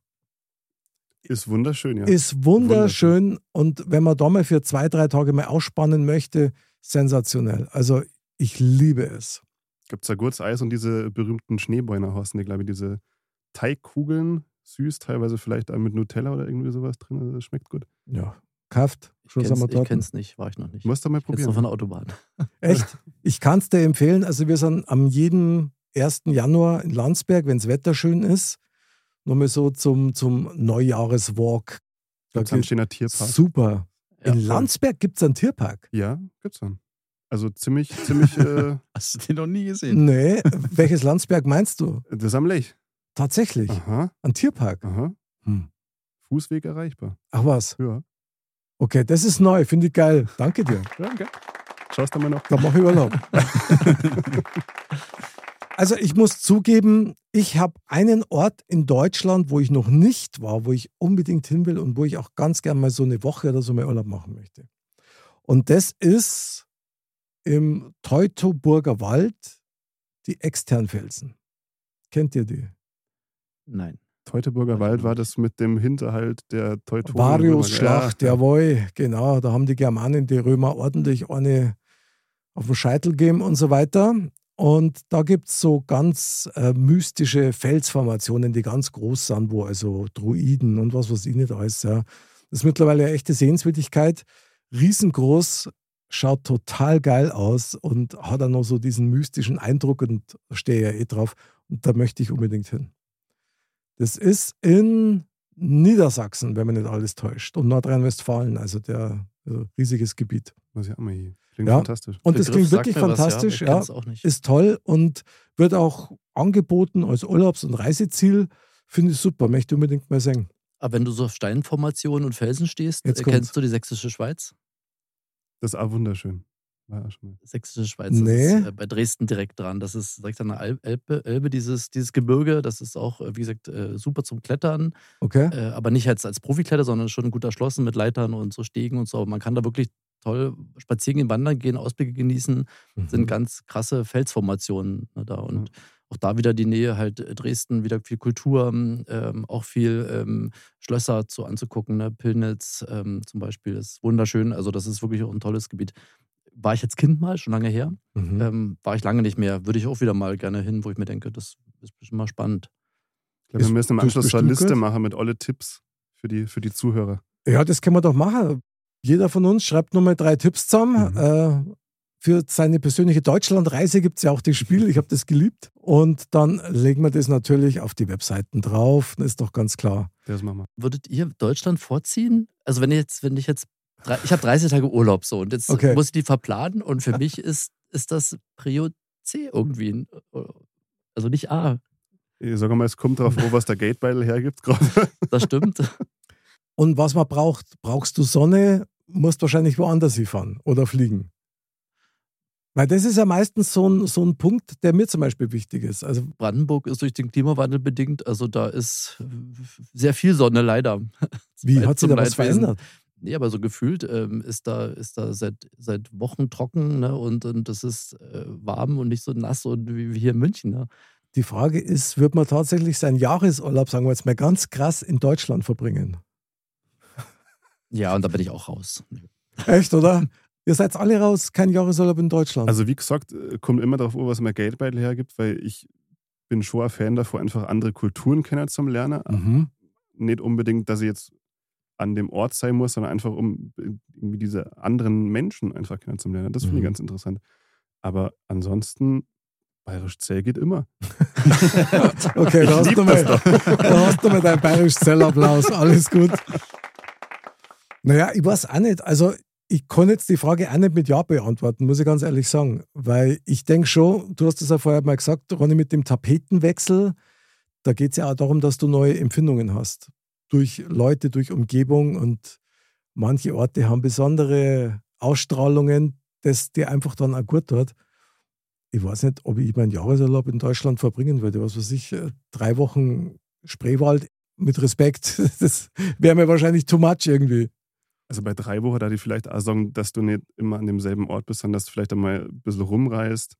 Ist wunderschön, ja. Ist wunderschön und wenn man da mal für zwei, drei Tage mal ausspannen möchte, sensationell. Also ich liebe es. Gibt es da Gurzeis und diese berühmten Schneebäuner heißen die, glaube ich, diese Teigkugeln, süß, teilweise vielleicht auch mit Nutella oder irgendwie sowas drin. Also das schmeckt gut. Ja, Kraft. Ich Schon sind kenn's, wir ich dort. kenn's nicht, war ich noch nicht. Musst du mal probieren. noch von der Autobahn. Echt? Ich kann es dir empfehlen. Also wir sind am jeden 1. Januar in Landsberg, wenn das Wetter schön ist. Nochmal so zum, zum Neujahreswalk. Da Gibt's am geht- Steiner Tierpark. Super. Ja, in. Landsberg gibt es einen Tierpark. Ja, gibt's dann. Also ziemlich, ziemlich, äh, Hast du den noch nie gesehen? Nee, welches Landsberg meinst du? das ist am Lech. Tatsächlich. Aha, Ein Tierpark. aha. Hm. Fußweg erreichbar. Ach was. Ja. Okay, das ist neu. Finde ich geil. Danke dir. Ja, okay. Schaust du mal noch. Da mache ich Urlaub. also ich muss zugeben, ich habe einen Ort in Deutschland, wo ich noch nicht war, wo ich unbedingt hin will und wo ich auch ganz gern mal so eine Woche oder so mal Urlaub machen möchte. Und das ist im Teutoburger Wald die Externfelsen. Kennt ihr die? Nein. Teutoburger Wald war das mit dem Hinterhalt der Teutonen. Varius-Schlacht, ja, ja. jawohl, genau. Da haben die Germanen die Römer ordentlich eine auf den Scheitel gegeben und so weiter. Und da gibt es so ganz äh, mystische Felsformationen, die ganz groß sind, wo also Druiden und was weiß ich nicht alles. Ja. Das ist mittlerweile eine echte Sehenswürdigkeit. Riesengroß, schaut total geil aus und hat dann noch so diesen mystischen Eindruck und stehe ja eh drauf. Und da möchte ich unbedingt hin. Das ist in Niedersachsen, wenn man nicht alles täuscht. Und Nordrhein-Westfalen, also der also riesiges Gebiet. Ich auch mal hier. Klingt Ja. fantastisch. Und das Begriff klingt wirklich mir was, fantastisch, ja. ja. Ist toll und wird auch angeboten als Urlaubs- und Reiseziel. Finde ich super, möchte unbedingt mal sehen. Aber wenn du so auf Steinformationen und Felsen stehst, Jetzt äh, kommt's. kennst du die sächsische Schweiz? Das ist auch wunderschön. War auch schon mal. Sächsische Schweiz Nee. ist äh, bei Dresden direkt dran. Das ist direkt an der Al- Elbe, Elbe dieses, dieses Gebirge. Das ist auch, äh, wie gesagt, äh, super zum Klettern. Okay? Äh, aber nicht als, als Profikletter, sondern schon gut erschlossen mit Leitern und so Stegen und so. Aber man kann da wirklich toll spazieren gehen, wandern gehen, Ausblicke genießen. Sind Mhm. ganz krasse Felsformationen ne, da. Und auch da wieder die Nähe halt äh, Dresden, wieder viel Kultur, ähm, auch viel ähm, Schlösser zu anzugucken. Ne? Pillnitz ähm, zum Beispiel ist wunderschön. Also das ist wirklich auch ein tolles Gebiet. War ich als Kind mal, schon lange her. Mhm. Ähm, war ich lange nicht mehr. Würde ich auch wieder mal gerne hin, wo ich mir denke, das ist bestimmt mal spannend. Ich glaube, Ist- wir müssen im Anschluss eine Liste machen mit alle Tipps für die, für die Zuhörer. Ja, das können wir doch machen. Jeder von uns schreibt nur mal drei Tipps zusammen. Mhm. Äh, für seine persönliche Deutschlandreise gibt es ja auch das Spiel. Ich habe das geliebt. Und dann legen wir das natürlich auf die Webseiten drauf. Das ist doch ganz klar. Das machen wir. Würdet ihr Deutschland vorziehen? Also wenn ich jetzt, wenn ich jetzt, ich habe 30 Tage Urlaub so und jetzt Okay. muss ich die verplanen und für mich ist, ist das Prio C irgendwie. Also nicht A, Ich sage mal, es kommt drauf an, was der Gatebeitel hergibt gerade. das stimmt. Und was man braucht, brauchst du Sonne, musst wahrscheinlich woanders hinfahren oder fliegen. Weil das ist ja meistens so ein, so ein Punkt, der mir zum Beispiel wichtig ist. Also Brandenburg ist durch den Klimawandel bedingt, also da ist sehr viel Sonne leider. wie hat sich da was verändert? Nee, aber so gefühlt ähm, ist da, ist da seit, seit Wochen trocken ne? und, und es ist äh, warm und nicht so nass und wie, wie hier in München. Ne? Die Frage ist, wird man tatsächlich seinen Jahresurlaub, sagen wir jetzt mal ganz krass, in Deutschland verbringen? Ja, und da bin ich auch raus. Echt, oder? Ihr seid alle raus, kein Jahresurlaub in Deutschland. Also wie gesagt, äh, kommt immer darauf an, was mir Gatebeitel hergibt, weil ich bin schon ein Fan davon, einfach andere Kulturen kennen zum Lernen. mhm. Nicht unbedingt, dass ich jetzt an dem Ort sein muss, sondern einfach um irgendwie diese anderen Menschen einfach kennenzulernen. Das finde ich Mhm. ganz interessant. Aber ansonsten, bayerisch Zell geht immer. Okay, da hast, lieb du mal, da hast du mal deinen bayerischen Zellapplaus. Alles gut. Naja, ich weiß auch nicht. Also, ich kann jetzt die Frage auch nicht mit Ja beantworten, muss ich ganz ehrlich sagen. Weil ich denke schon, du hast es ja vorher mal gesagt, Ronny, mit dem Tapetenwechsel, da geht es ja auch darum, dass du neue Empfindungen hast. Durch Leute, durch Umgebung und manche Orte haben besondere Ausstrahlungen, das dir einfach dann auch gut tut. Ich weiß nicht, ob ich meinen Jahresurlaub in Deutschland verbringen würde. Was weiß ich, äh, drei Wochen Spreewald mit Respekt, das wäre mir wahrscheinlich too much irgendwie. Also bei drei Wochen da die vielleicht auch sagen, dass du nicht immer an demselben Ort bist, sondern dass du vielleicht einmal ein bisschen rumreist,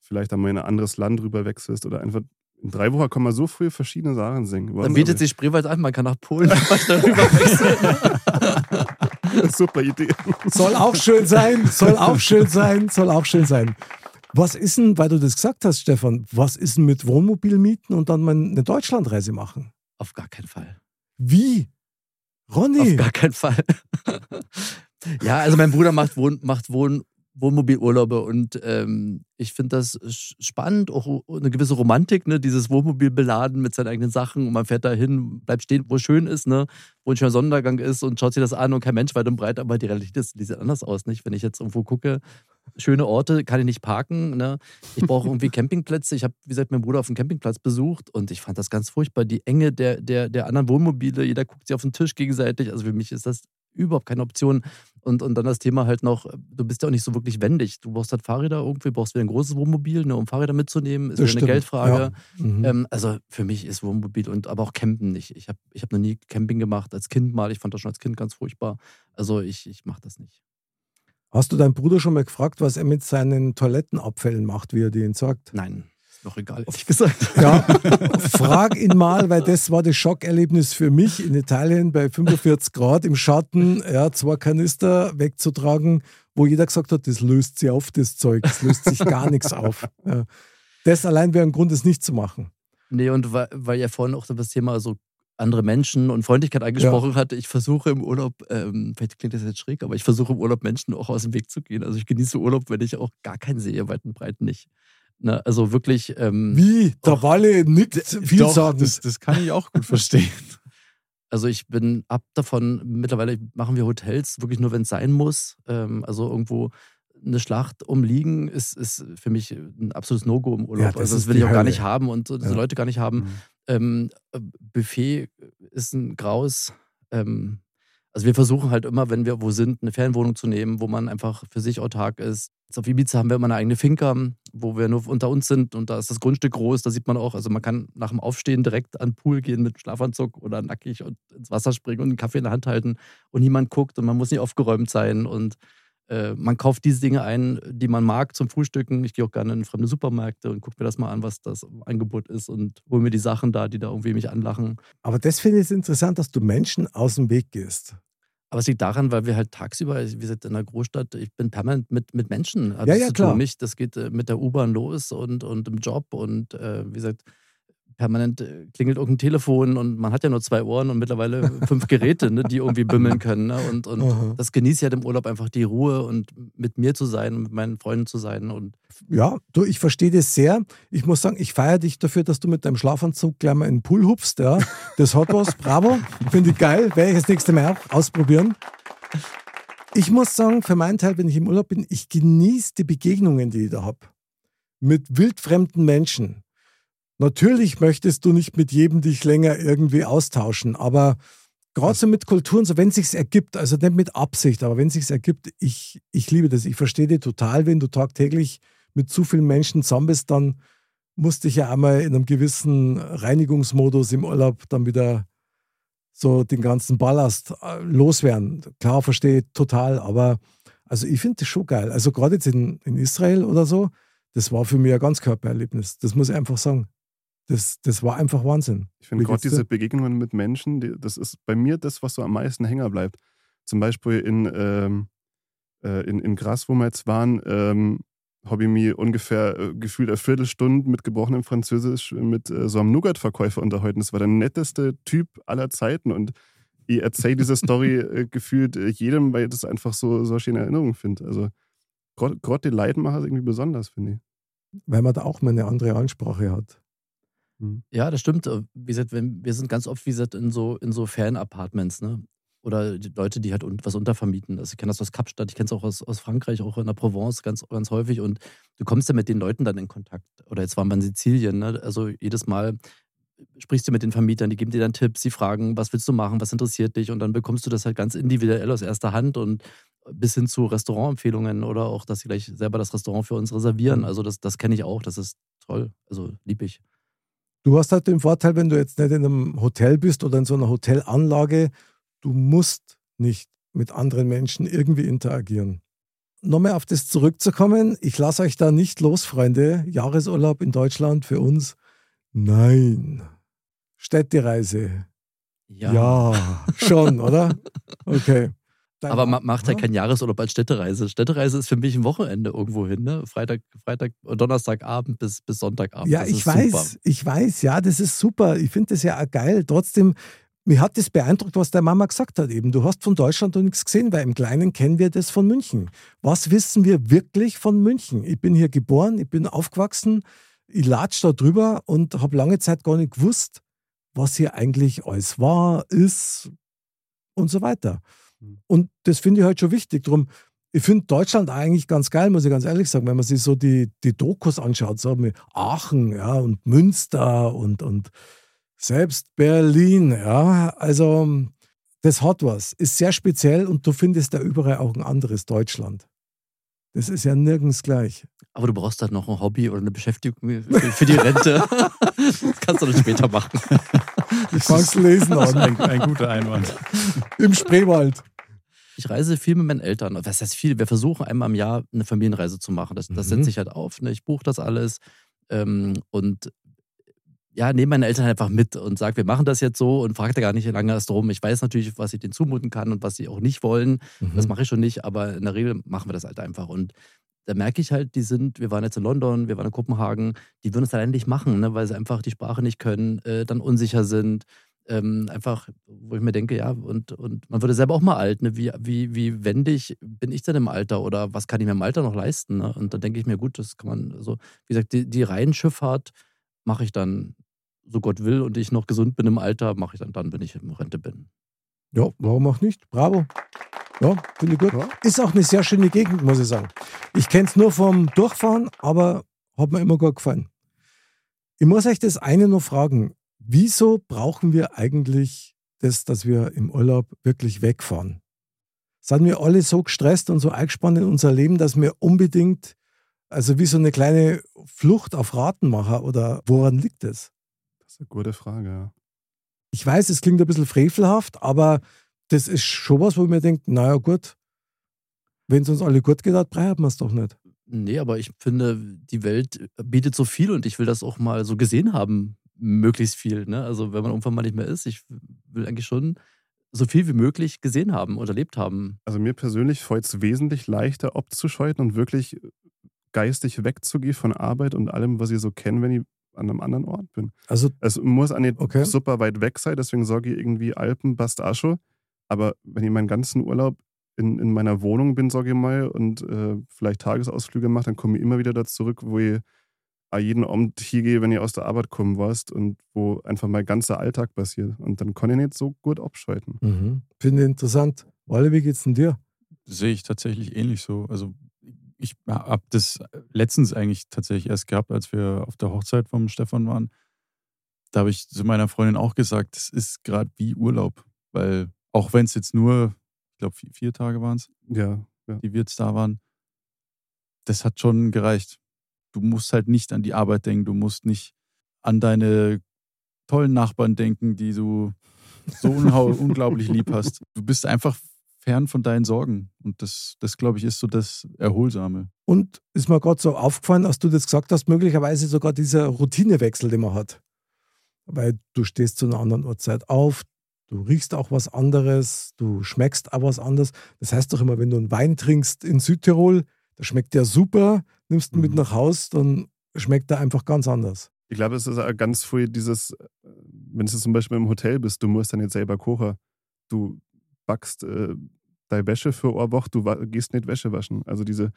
vielleicht einmal in ein anderes Land rüber wechselst oder einfach in drei Wochen kann man so viel verschiedene Sachen singen. Dann bietet sich Spreewald an, man kann nach Polen darüber wechseln. Super Idee. Soll auch schön sein, soll auch schön sein, soll auch schön sein. Was ist denn, weil du das gesagt hast, Stefan, was ist denn mit Wohnmobilmieten und dann mal eine Deutschlandreise machen? Auf gar keinen Fall. Wie? Ronny? Auf gar keinen Fall. ja, also mein Bruder macht, Wohn, macht Wohn, Wohnmobilurlaube und ähm, ich finde das spannend, auch eine gewisse Romantik, ne? dieses Wohnmobil beladen mit seinen eigenen Sachen und man fährt da hin, bleibt stehen, wo es schön ist, ne? wo ein schöner Sonnenuntergang ist und schaut sich das an und kein Mensch weit und breit, aber die Realität ist, die sieht anders aus, nicht? Wenn ich jetzt irgendwo gucke, schöne Orte, kann ich nicht parken, ne? ich brauche irgendwie Campingplätze, ich habe, wie gesagt, meinen Bruder auf dem Campingplatz besucht und ich fand das ganz furchtbar, die Enge der, der, der anderen Wohnmobile, jeder guckt sich auf den Tisch gegenseitig, also für mich ist das überhaupt keine Option. Und, und dann das Thema halt noch, du bist ja auch nicht so wirklich wendig. Du brauchst halt Fahrräder irgendwie, brauchst wieder ein großes Wohnmobil, ne, um Fahrräder mitzunehmen, ist Das wieder eine Geldfrage. ja. Mhm. Ähm, also für mich ist Wohnmobil und aber auch Campen nicht. Ich habe ich hab noch nie Camping gemacht, als Kind mal. Ich fand das schon als Kind ganz furchtbar. Also ich, ich mache das nicht. Hast du deinen Bruder schon mal gefragt, was er mit seinen Toilettenabfällen macht, wie er die entsorgt? Nein, ist noch egal, ehrlich gesagt. Ja, frag ihn mal, weil das war das Schockerlebnis für mich in Italien bei 45 Grad im Schatten, ja, zwei Kanister wegzutragen, wo jeder gesagt hat, das löst sich auf, das Zeug, es löst sich gar nichts auf. Ja. Das allein wäre ein Grund, es nicht zu machen. Nee, und weil, weil ja vorhin auch das Thema so andere Menschen und Freundlichkeit angesprochen hatte, ich versuche im Urlaub, ähm, vielleicht klingt das jetzt schräg, aber ich versuche im Urlaub Menschen auch aus dem Weg zu gehen. Also ich genieße Urlaub, wenn ich auch gar keinen sehe, weit und breit nicht. Na, also wirklich. Ähm, Wie? Der Och, Walle nickt viel Doch, sagen. das, das kann ich auch gut verstehen. Also ich bin ab davon, mittlerweile machen wir Hotels wirklich nur, wenn es sein muss. Ähm, also irgendwo eine Schlacht umliegen ist, ist für mich ein absolutes No-Go im Urlaub. Ja, das also das will ich auch gar Hölle. nicht haben und diese Ja. Leute gar nicht haben. Mhm. Ähm, äh, Buffet ist ein Graus. Ähm, also wir versuchen halt immer, wenn wir wo sind, eine Ferienwohnung zu nehmen, wo man einfach für sich autark ist. Jetzt auf Ibiza haben wir immer eine eigene Finca, wo wir nur unter uns sind und da ist das Grundstück groß, da sieht man auch, also man kann nach dem Aufstehen direkt an den Pool gehen mit Schlafanzug oder nackig und ins Wasser springen und einen Kaffee in der Hand halten und niemand guckt und man muss nicht aufgeräumt sein und äh, man kauft diese Dinge ein, die man mag zum Frühstücken. Ich gehe auch gerne in fremde Supermärkte und gucke mir das mal an, was das Angebot ist und hole mir die Sachen da, die da irgendwie mich anlachen. Aber das finde ich interessant, dass du Menschen aus dem Weg gehst. Aber es liegt daran, weil wir halt tagsüber, wie gesagt, in der Großstadt, ich bin permanent mit, mit Menschen. hab Ja, ja, klar. Nicht, das geht äh, mit der U-Bahn los und, und im Job und äh, wie gesagt, permanent äh, klingelt irgendein Telefon und man hat ja nur zwei Ohren und mittlerweile fünf Geräte, ne, die irgendwie bimmeln können. Ne? Und, und Aha. das genieße ich halt im Urlaub einfach die Ruhe und mit mir zu sein und mit meinen Freunden zu sein. Und Ja, du, ich verstehe das sehr. Ich muss sagen, ich feiere dich dafür, dass du mit deinem Schlafanzug gleich mal in den Pool hupst. Ja. Das hat was. Bravo. Finde ich geil. Werde ich das nächste Mal auch ausprobieren. Ich muss sagen, für meinen Teil, wenn ich im Urlaub bin, ich genieße die Begegnungen, die ich da habe. Mit wildfremden Menschen. Natürlich möchtest du nicht mit jedem dich länger irgendwie austauschen, aber gerade so mit Kulturen, so wenn sich's ergibt, also nicht mit Absicht, aber wenn sich's ergibt, ich, ich liebe das. Ich verstehe dich total, wenn du tagtäglich mit zu vielen Menschen zusammen bist, dann musst dich ja einmal in einem gewissen Reinigungsmodus im Urlaub dann wieder so den ganzen Ballast äh, loswerden. Klar, verstehe total, aber also ich finde das schon geil. Also gerade jetzt in, in Israel oder so, das war für mich ein ganz Körpererlebnis. Das muss ich einfach sagen. Das, das war einfach Wahnsinn. Ich finde gerade diese? Begegnungen mit Menschen, die, das ist bei mir das, was so am meisten hängen bleibt. Zum Beispiel in, ähm, äh, in, in Gras, wo wir jetzt waren, ähm, habe ich mich ungefähr äh, gefühlt eine Viertelstunde mit gebrochenem Französisch mit äh, so einem Nougat-Verkäufer unterhalten. Das war der netteste Typ aller Zeiten und ich erzähle diese Story äh, gefühlt äh, jedem, weil ich das einfach so, so eine schöne Erinnerung finde. Also gerade die Leidmacher ist irgendwie besonders, finde ich. Weil man da auch mal eine andere Ansprache hat. Ja, das stimmt. Wie gesagt, wir sind ganz oft, wie gesagt, in so, in so Fan-Apartments, ne? Oder die Leute, die halt was untervermieten. Also ich kenne das aus Kapstadt, ich kenne es auch aus, aus Frankreich, auch in der Provence ganz, ganz häufig. Und du kommst ja mit den Leuten dann in Kontakt. Oder jetzt waren wir in Sizilien, ne? Also jedes Mal sprichst du mit den Vermietern, die geben dir dann Tipps, die fragen, was willst du machen, was interessiert dich? Und dann bekommst du das halt ganz individuell aus erster Hand und bis hin zu Restaurantempfehlungen oder auch, dass sie gleich selber das Restaurant für uns reservieren. Also das, das kenne ich auch, das ist toll. Also lieb ich. Du hast halt den Vorteil, wenn du jetzt nicht in einem Hotel bist oder in so einer Hotelanlage, du musst nicht mit anderen Menschen irgendwie interagieren. Nochmal auf das zurückzukommen, ich lasse euch da nicht los, Freunde. Jahresurlaub in Deutschland für uns? Nein. Städtereise? Ja, schon, oder? Okay. Dein- Aber ma macht halt Ja? kein Jahresurlaub als Städtereise. Städtereise ist für mich ein Wochenende irgendwo hin, ne? Freitag, Freitag, Donnerstagabend bis, bis Sonntagabend. Ja, das ich ist weiß, Super. ich weiß, ja, das ist super. Ich finde das ja auch geil. Trotzdem, mir hat das beeindruckt, was der Mama gesagt hat eben. Du hast von Deutschland noch nichts gesehen, weil im Kleinen kennen wir das von München. Was wissen wir wirklich von München? Ich bin hier geboren, ich bin aufgewachsen, ich latsch da drüber und habe lange Zeit gar nicht gewusst, was hier eigentlich alles war, ist und so weiter. Hm. Und das finde ich halt schon wichtig. Drum, ich finde Deutschland eigentlich ganz geil, muss ich ganz ehrlich sagen, wenn man sich so die, die Dokus anschaut, so mit Aachen, ja, und Münster und, und selbst Berlin, ja. Also, das hat was. Ist sehr speziell und du findest da überall auch ein anderes Deutschland. Das ist ja nirgends gleich. Aber du brauchst halt noch ein Hobby oder eine Beschäftigung für, die Rente. das kannst du dann später machen. Ich fang's lesen an. ein, ein guter Einwand. Im Spreewald. Ich reise viel mit meinen Eltern. Was heißt viel? Wir versuchen einmal im Jahr eine Familienreise zu machen. Das, das Mhm. setze ich halt auf. Ne? Ich buche das alles. Ähm, und ja, nehme meine Eltern einfach mit und sage, wir machen das jetzt so und frage da gar nicht lange erst drum. Ich weiß natürlich, was ich denen zumuten kann und was sie auch nicht wollen. Das Mhm. mache ich schon nicht, aber in der Regel machen wir das halt einfach. Und da merke ich halt, die sind, wir waren jetzt in London, wir waren in Kopenhagen, die würden es allein nicht machen, ne, weil sie einfach die Sprache nicht können, äh, dann unsicher sind. Ähm, einfach, wo ich mir denke, ja, und, und man würde selber auch mal alt, ne? wie, wie, wie wendig bin ich denn im Alter oder was kann ich mir im Alter noch leisten? Ne? Und dann denke ich mir, gut, das kann man, also, wie gesagt, die, die Reihenschifffahrt mache ich dann, so Gott will, und ich noch gesund bin im Alter, mache ich dann, dann, wenn ich in Rente bin. Ja, warum auch nicht? Bravo. Ja, finde ich gut. Ja. Ist auch eine sehr schöne Gegend, muss ich sagen. Ich kenne es nur vom Durchfahren, aber hat mir immer gut gefallen. Ich muss euch das eine noch fragen. Wieso brauchen wir eigentlich das, dass wir im Urlaub wirklich wegfahren? Sind wir alle so gestresst und so eingespannt in unser Leben, dass wir unbedingt, also wie so eine kleine Flucht auf Raten machen? Oder woran liegt es? Das ist eine gute Frage, ja. Ich weiß, es klingt ein bisschen frevelhaft, aber das ist schon was, wo ich mir denke, naja gut, wenn es uns alle gut geht, dann brauchen wir es doch nicht. Nee, aber ich finde, die Welt bietet so viel und ich will das auch mal so gesehen haben, möglichst viel. Ne? Also wenn man irgendwann mal nicht mehr ist, ich will eigentlich schon so viel wie möglich gesehen haben und erlebt haben. Also mir persönlich fällt es wesentlich leichter abzuschalten und wirklich geistig wegzugehen von Arbeit und allem, was ich so kenne, wenn ich an einem anderen Ort bin. Also, Es muss auch nicht Okay. super weit weg sein, deswegen sage ich irgendwie Alpen, schon. Aber wenn ich meinen ganzen Urlaub in, in meiner Wohnung bin, sage ich mal, und äh, vielleicht Tagesausflüge mache, dann komme ich immer wieder da zurück, wo ich jeden Abend hingehe, wenn ich aus der Arbeit kommen weißt und wo einfach mein ganzer Alltag passiert. Und dann kann ich nicht so gut abschalten. mhm. finde interessant. Walle, wie geht's denn dir? sehe ich tatsächlich ähnlich so. Also ich habe das letztens eigentlich tatsächlich erst gehabt, als wir auf der Hochzeit vom Stefan waren. Da habe ich zu meiner Freundin auch gesagt, es ist gerade wie Urlaub, weil auch wenn es jetzt nur, ich glaube, vier, vier Tage waren es, Ja, ja. die wir jetzt da waren, das hat schon gereicht. Du musst halt nicht an die Arbeit denken, du musst nicht an deine tollen Nachbarn denken, die du so unglaublich lieb hast. Du bist einfach fern von deinen Sorgen. Und das, das glaube ich, ist so das Erholsame. Und ist mir gerade so aufgefallen, als du das gesagt hast, möglicherweise sogar dieser Routinewechsel, den man hat. Weil du stehst zu einer anderen Uhrzeit auf, du riechst auch was anderes, du schmeckst auch was anderes. Das heißt doch immer, wenn du einen Wein trinkst in Südtirol, der schmeckt ja super, nimmst ihn mit Mhm. nach Haus, dann schmeckt er einfach ganz anders. Ich glaube, es ist auch ganz früh dieses, äh, wenn du zum Beispiel im Hotel bist, du musst dann jetzt selber kochen. Du backst äh, deine Wäsche für eine Woche, du gehst nicht Wäsche waschen. Also diese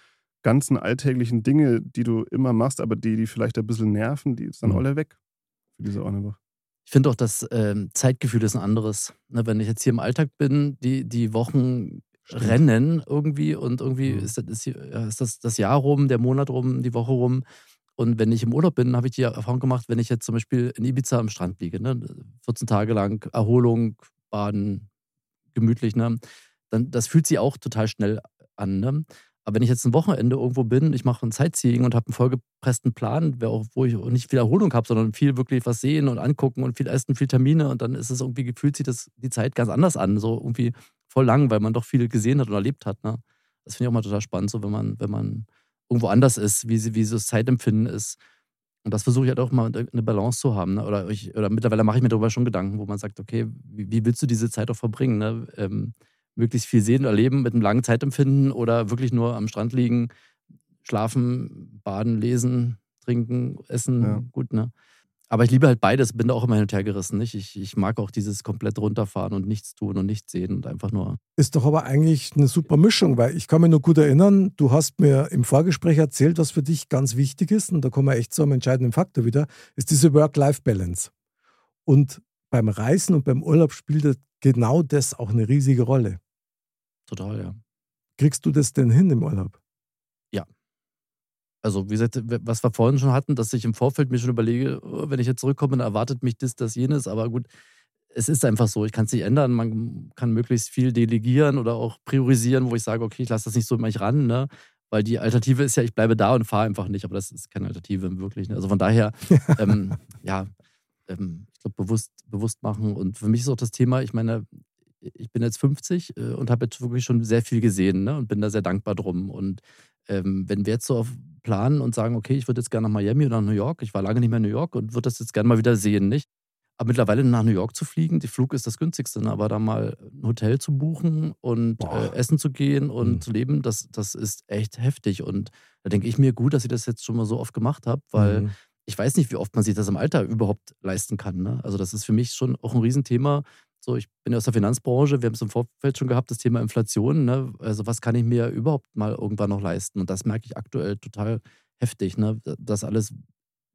ganzen alltäglichen Dinge, die du immer machst, aber die, die vielleicht ein bisschen nerven, die sind Mhm. alle weg für diese eine Woche. Ich finde auch, das ähm, Zeitgefühl ist ein anderes. Ne, wenn ich jetzt hier im Alltag bin, die, die Wochen. Rennen irgendwie und irgendwie Mhm. ist, das, ist, das das Jahr rum, der Monat rum, die Woche rum. Und wenn ich im Urlaub bin, habe ich die Erfahrung gemacht, wenn ich jetzt zum Beispiel in Ibiza am Strand liege, ne, 14 Tage lang Erholung, Baden, gemütlich, ne, dann das fühlt sich auch total schnell an. Ne? Aber wenn ich jetzt ein Wochenende irgendwo bin, ich mache ein Sightseeing und habe einen vollgepressten Plan, wo ich nicht viel Erholung habe, sondern viel wirklich was sehen und angucken und viel essen, viel Termine und dann ist es irgendwie gefühlt sich das die Zeit ganz anders an, so irgendwie voll lang, weil man doch viel gesehen hat und erlebt hat. Ne? Das finde ich auch mal total spannend, so wenn man, wenn man irgendwo anders ist, wie, sie, wie so das Zeitempfinden ist. Und das versuche ich halt auch mal eine Balance zu haben. Ne? Oder, ich, oder mittlerweile mache ich mir darüber schon Gedanken, wo man sagt, okay, wie, wie willst du diese Zeit auch verbringen? Ne? Ähm, möglichst viel sehen, erleben mit einem langen Zeitempfinden oder wirklich nur am Strand liegen, schlafen, baden, lesen, trinken, essen, Ja. gut, ne? Aber ich liebe halt beides, bin da auch immer hin und her gerissen. Nicht? Ich, ich mag auch dieses komplett runterfahren und nichts tun und nichts sehen und einfach nur. Ist doch aber eigentlich eine super Mischung, weil ich kann mich nur gut erinnern, du hast mir im Vorgespräch erzählt, was für dich ganz wichtig ist, und da kommen wir echt zu einem entscheidenden Faktor wieder, ist diese Work-Life-Balance. Und beim Reisen und beim Urlaub spielt das- genau das auch eine riesige Rolle. Total, ja. Kriegst du das denn hin im Urlaub? Also, wie gesagt, was wir vorhin schon hatten, dass ich im Vorfeld mir schon überlege, oh, wenn ich jetzt zurückkomme, dann erwartet mich das, das, jenes. Aber gut, es ist einfach so. Ich kann es nicht ändern. Man kann möglichst viel delegieren oder auch priorisieren, wo ich sage, okay, ich lasse das nicht so immer mich ran, ne? Weil die Alternative ist ja, ich bleibe da und fahre einfach nicht. Aber das ist keine Alternative wirklich. Ne? Also von daher, ähm, ja, ähm, ich glaube, bewusst, bewusst machen. Und für mich ist auch das Thema, ich meine, ich bin jetzt 50 äh, und habe jetzt wirklich schon sehr viel gesehen ne? und bin da sehr dankbar drum. Und ähm, wenn wir jetzt so planen und sagen, okay, ich würde jetzt gerne nach Miami oder nach New York, ich war lange nicht mehr in New York und würde das jetzt gerne mal wieder sehen, nicht? Aber mittlerweile nach New York zu fliegen, der Flug ist das günstigste, ne? aber da mal ein Hotel zu buchen und äh, essen zu gehen und Mhm. zu leben, das, das ist echt heftig. Und da denke ich mir gut, dass ich das jetzt schon mal so oft gemacht habe, weil Mhm. ich weiß nicht, wie oft man sich das im Alter überhaupt leisten kann. Ne? Also das ist für mich schon auch ein Riesenthema. So, ich bin ja aus der Finanzbranche, wir haben es im Vorfeld schon gehabt, das Thema Inflation. Ne? Also was kann ich mir überhaupt mal irgendwann noch leisten? Und das merke ich aktuell total heftig, ne? dass alles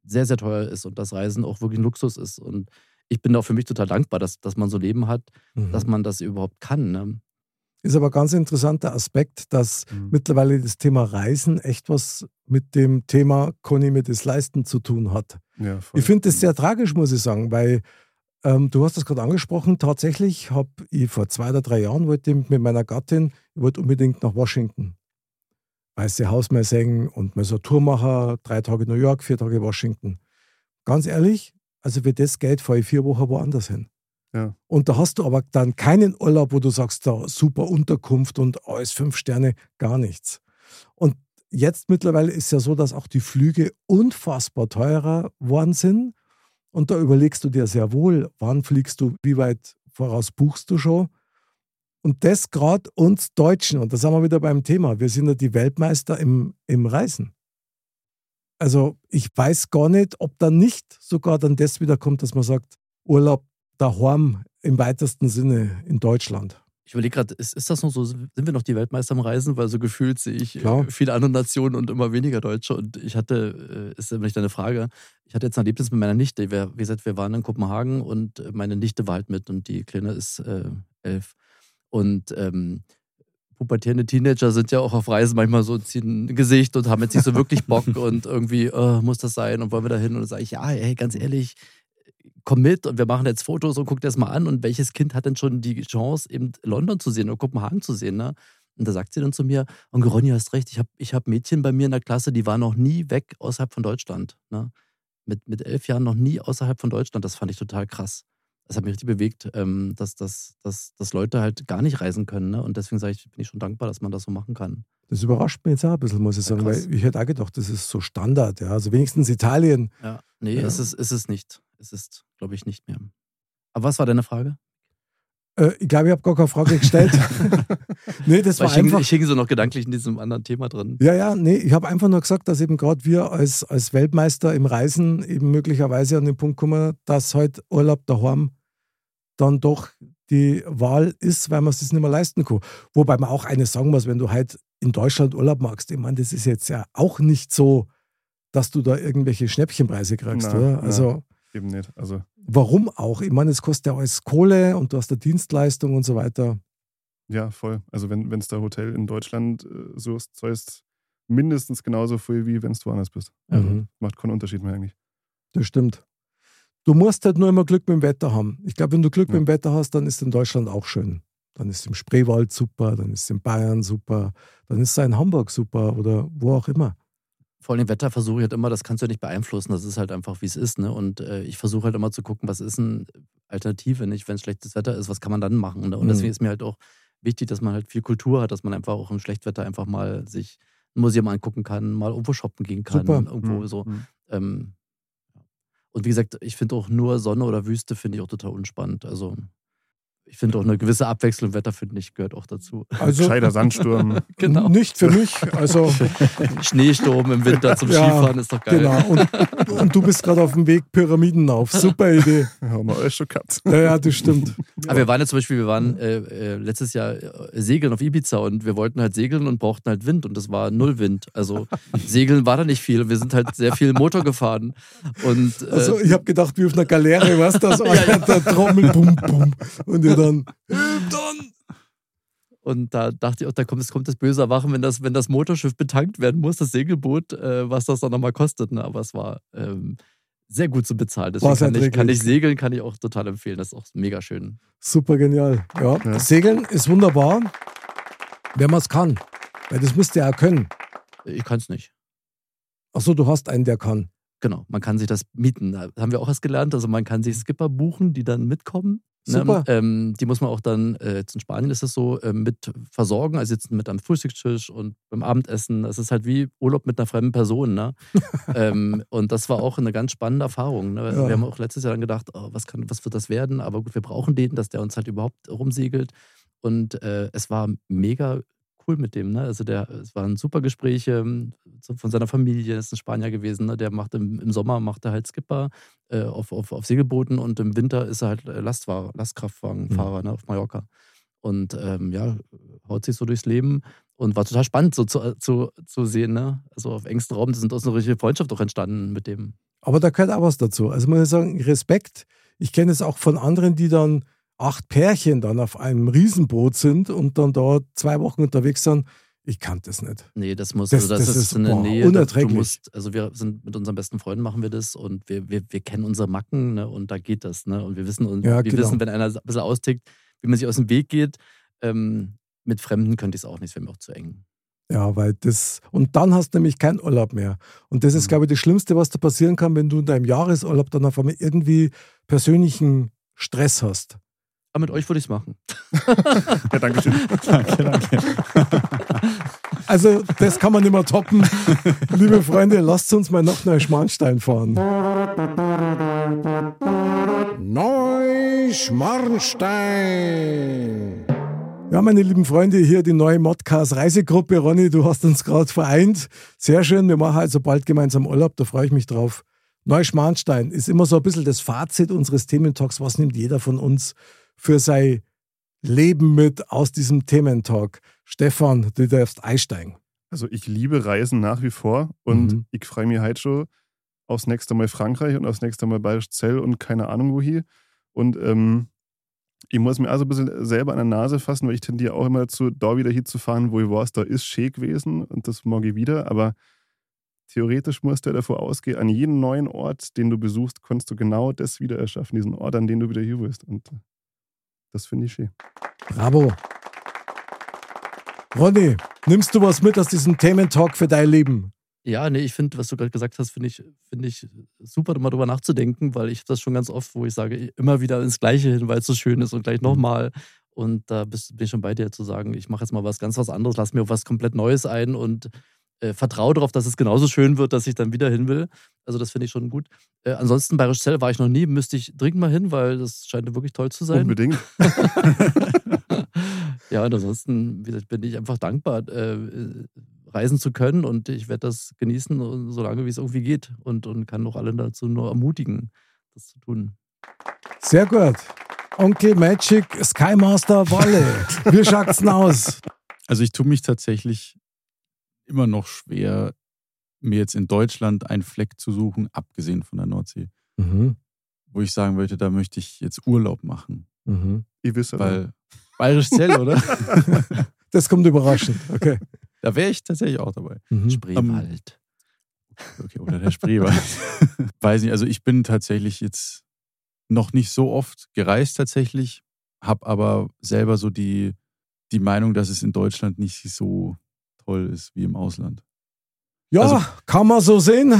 sehr, sehr teuer ist und das Reisen auch wirklich ein Luxus ist. Und ich bin auch für mich total dankbar, dass, dass man so Leben hat, Mhm. dass man das überhaupt kann. Ne? Ist aber ein ganz interessanter Aspekt, dass Mhm. mittlerweile das Thema Reisen echt was mit dem Thema, kann ich mir das leisten, zu tun hat. Ja. Ich finde das sehr tragisch, muss ich sagen, weil ähm, du hast das gerade angesprochen. Tatsächlich habe ich vor zwei oder drei Jahren wollte ich mit meiner Gattin, ich wollte unbedingt nach Washington. Weiße Haus mal sehen und mal so eine Tour machen, drei Tage New York, vier Tage Washington. Ganz ehrlich, also für das Geld fahre ich vier Wochen woanders hin. Ja. Und da hast du aber dann keinen Urlaub, wo du sagst, da super Unterkunft und alles fünf Sterne, gar nichts. Und jetzt mittlerweile ist ja so, dass auch die Flüge unfassbar teurer worden sind. Und da überlegst du dir sehr wohl, wann fliegst du, wie weit voraus buchst du schon. Und das gerade uns Deutschen, und da sind wir wieder beim Thema, wir sind ja die Weltmeister im, im Reisen. Also ich weiß gar nicht, ob da nicht sogar dann das wiederkommt, dass man sagt, Urlaub daheim im weitesten Sinne in Deutschland. Ich überlege gerade, ist, ist das noch so, sind wir noch die Weltmeister am Reisen? Weil so gefühlt sehe ich Klar. äh, viele andere Nationen und immer weniger Deutsche. Und ich hatte, äh, ist nicht deine Frage, ich hatte jetzt ein Erlebnis mit meiner Nichte. Wir, wie gesagt, wir waren in Kopenhagen und äh, meine Nichte war halt mit und die Kleine ist äh, elf. Und ähm, pubertierende Teenager sind ja auch auf Reisen manchmal so, ziehen ein Gesicht und haben jetzt nicht so wirklich Bock und irgendwie, äh, muss das sein und wollen wir da hin? Und dann sage ich, ja, ey, ganz ehrlich, komm mit und wir machen jetzt Fotos und guck dir das mal an. Und welches Kind hat denn schon die Chance, eben London zu sehen oder Kopenhagen zu sehen? Ne? Und da sagt sie dann zu mir, Onkel Ronny, hast recht, ich habe ich hab Mädchen bei mir in der Klasse, die waren noch nie weg außerhalb von Deutschland. Ne? Mit, mit elf Jahren noch nie außerhalb von Deutschland. Das fand ich total krass. Das hat mich richtig bewegt, ähm, dass, dass, dass, dass Leute halt gar nicht reisen können. Ne? Und deswegen sage ich, bin ich schon dankbar, dass man das so machen kann. Das überrascht mich jetzt auch ein bisschen, muss ich Ja, sagen, krass. weil ich hätte auch gedacht, das ist so Standard. Ja. Also wenigstens Italien. Ja. Nee, Ja. es ist es nicht. Es ist, glaube ich, nicht mehr. Aber was war deine Frage? Äh, ich glaube, ich habe gar keine Frage gestellt. nee, das Weil war ich, hing, einfach. ich hing so noch gedanklich in diesem anderen Thema drin. Ja, ja, nee, ich habe einfach nur gesagt, dass eben gerade wir als, als Weltmeister im Reisen eben möglicherweise an den Punkt kommen, dass halt Urlaub daheim dann doch die Wahl ist, weil man es sich nicht mehr leisten kann. Wobei man auch eines sagen muss, wenn du halt in Deutschland Urlaub magst, ich meine, das ist jetzt ja auch nicht so, dass du da irgendwelche Schnäppchenpreise kriegst, Na, oder? na. Also Eben nicht. Also, warum auch? Ich meine, es kostet ja alles Kohle und du hast eine Dienstleistung und so weiter. ja, voll. Also, wenn es da Hotel in Deutschland äh, suchst, zahlst mindestens genauso viel, wie wenn du woanders bist. Also, Mhm. macht keinen Unterschied mehr eigentlich. Das stimmt. Du musst halt nur immer Glück mit dem Wetter haben. Ich glaube, wenn du Glück Ja. mit dem Wetter hast, dann ist in Deutschland auch schön. Dann ist im Spreewald super, dann ist in Bayern super, dann ist es in Hamburg super oder wo auch immer. Vor allem Wetter versuche ich halt immer, das kannst du ja nicht beeinflussen, das ist halt einfach, wie es ist. Ne? Und äh, ich versuche halt immer zu gucken, was ist eine Alternative, nicht? Wenn schlechtes Wetter ist, was kann man dann machen? Ne? Und Mhm. deswegen ist mir halt auch wichtig, dass man halt viel Kultur hat, dass man einfach auch im Schlechtwetter einfach mal sich ein Museum angucken kann, mal irgendwo shoppen gehen kann, Super. irgendwo Mhm. so. Mhm. Ähm, und wie gesagt, ich finde auch nur Sonne oder Wüste finde ich auch total unspannend. Also ich finde auch eine gewisse Abwechslung im Wetter, finde ich, gehört auch dazu. Also Scheider Sandsturm. Genau. nicht für mich. Also Schneesturm im Winter zum Ja, Skifahren ist doch geil. genau. Und, und du bist gerade auf dem Weg Pyramiden auf. Super Idee. Haben wir euch schon gehabt. Ja, ja, das stimmt. Aber wir waren jetzt zum Beispiel, wir waren äh, äh, letztes Jahr äh, segeln auf Ibiza und wir wollten halt segeln und brauchten halt Wind und das war null Wind. Also segeln war da nicht viel. Wir sind halt sehr viel Motor gefahren. Und äh, Also ich habe gedacht, wie auf einer Galeere, weißt du, so einer der Trommel, bum, bum. Und ihr dann, dann. Und da dachte ich auch, da kommt, es kommt das böse Erwachen, wenn das, wenn das Motorschiff betankt werden muss, das Segelboot, äh, was das dann nochmal kostet. Ne? Aber es war ähm, sehr gut zu bezahlen. Deswegen kann ich, kann ich segeln, kann ich auch total empfehlen. Das ist auch mega schön. Super genial. Ja, Ja. Segeln ist wunderbar, wenn man es kann. Weil das musst du ja auch können. Ich kann es nicht. Achso, du hast einen, der kann. Genau, man kann sich das mieten. Da haben wir auch erst gelernt. Also man kann sich Skipper buchen, die dann mitkommen. Ne? Super. Ähm, die muss man auch dann, äh, jetzt in Spanien ist es so, äh, mit versorgen, also sitzen mit am Frühstückstisch und beim Abendessen. Das ist halt wie Urlaub mit einer fremden Person. Ne? ähm, und das war auch eine ganz spannende Erfahrung. Ne? Ja. Wir haben auch letztes Jahr dann gedacht, oh, was, kann, was wird das werden? Aber gut, wir brauchen den, dass der uns halt überhaupt rumsegelt. Und äh, es war mega cool mit dem. Ne? Also der, es waren super Gespräche ähm, so von seiner Familie, ist ein Spanier gewesen. Ne? Der macht im, im Sommer macht er halt Skipper äh, auf, auf, auf Segelbooten und im Winter ist er halt äh, Lastfahrer, Lastkraftwagenfahrer ne? auf Mallorca. Und ähm, ja, haut sich so durchs Leben und war total spannend so zu, zu, zu sehen. Ne? Also auf engstem Raum sind aus einer richtigen Freundschaft auch entstanden mit dem. Aber da gehört auch was dazu. Also muss ich sagen, Respekt. Ich kenne es auch von anderen, die dann acht Pärchen dann auf einem Riesenboot sind und dann da zwei Wochen unterwegs sind. Ich kann das nicht. Nee, das muss, Das- also das, das ist, ist, eine boah, Nähe. unerträglich. Du musst, also wir sind mit unseren besten Freunden machen wir das und wir, wir, wir kennen unsere Macken ne, und da geht das. Ne? Und wir wissen, und Ja, wir genau. wissen, wenn einer ein bisschen austickt, wie man sich aus dem Weg geht. Ähm, mit Fremden könnte ich es auch nicht, es wäre mir auch zu eng. Ja, weil das. Und dann hast du nämlich keinen Urlaub mehr. Und das ist, Mhm. glaube ich, das Schlimmste, was da passieren kann, wenn du in deinem Jahresurlaub dann auf einmal irgendwie persönlichen Stress hast. Aber mit euch würde ich es machen. Ja, danke schön. danke, danke. Also, das kann man nicht mehr toppen. Liebe Freunde, lasst uns mal nach Neuschmarnstein fahren. Neuschmarnstein. Ja, meine lieben Freunde, hier die neue Modcast Reisegruppe. Ronny, du hast uns gerade vereint. Sehr schön. Wir machen also bald gemeinsam Urlaub. Da freue ich mich drauf. Neuschmarnstein ist immer so ein bisschen das Fazit unseres Thementalks. Was nimmt jeder von uns für sein Leben mit aus diesem Thementalk? Stefan, du darfst einsteigen. Also ich liebe Reisen nach wie vor und Mhm. ich freue mich heute schon aufs nächste Mal Frankreich und aufs nächste Mal Bayerisch Zell und keine Ahnung wo hier. Und ähm, ich muss mir also ein bisschen selber an der Nase fassen, weil ich tendiere auch immer dazu, da wieder hinzufahren, wo ich weiß, da ist schön gewesen und das mag ich wieder. Aber theoretisch musst du ja davor ausgehen, an jedem neuen Ort, den du besuchst, kannst du genau das wieder erschaffen, diesen Ort, an den du wieder hier willst. Und das finde ich schön. Bravo. Ronny, nimmst du was mit aus diesem Thementalk für dein Leben? Ja, nee, ich finde, was du gerade gesagt hast, finde ich, finde ich super, mal drüber nachzudenken, weil ich das schon ganz oft, wo ich sage, immer wieder ins Gleiche hin, weil es so schön ist und gleich nochmal. Und da bist, bin ich schon bei dir zu sagen, ich mache jetzt mal was ganz was anderes, lass mir was komplett Neues ein und äh, vertraue darauf, dass es genauso schön wird, dass ich dann wieder hin will. Also das finde ich schon gut. Äh, ansonsten Bayerisch Zell war ich noch nie, müsste ich dringend mal hin, weil das scheint wirklich toll zu sein. Unbedingt. ja, und ansonsten wie gesagt, bin ich einfach dankbar, äh, reisen zu können und ich werde das genießen, solange wie es irgendwie geht und, und kann auch alle dazu nur ermutigen, das zu tun. Sehr gut. Onkel Magic, Sky Master Walle. Wie schaut's denn aus? Also ich tue mich tatsächlich immer noch schwer, mir jetzt in Deutschland einen Fleck zu suchen, abgesehen von der Nordsee, Mhm. wo ich sagen würde, da möchte ich jetzt Urlaub machen. Mhm. Ich wisse, Weil Bayerisch Zell, oder? Das kommt überraschend. Okay. da wäre ich tatsächlich auch dabei. Mhm. Spreewald. Okay, oder der Spreewald. Weiß nicht, also ich bin tatsächlich jetzt noch nicht so oft gereist tatsächlich, habe aber selber so die, die Meinung, dass es in Deutschland nicht so toll ist wie im Ausland. Ja, Also- kann man so sehen.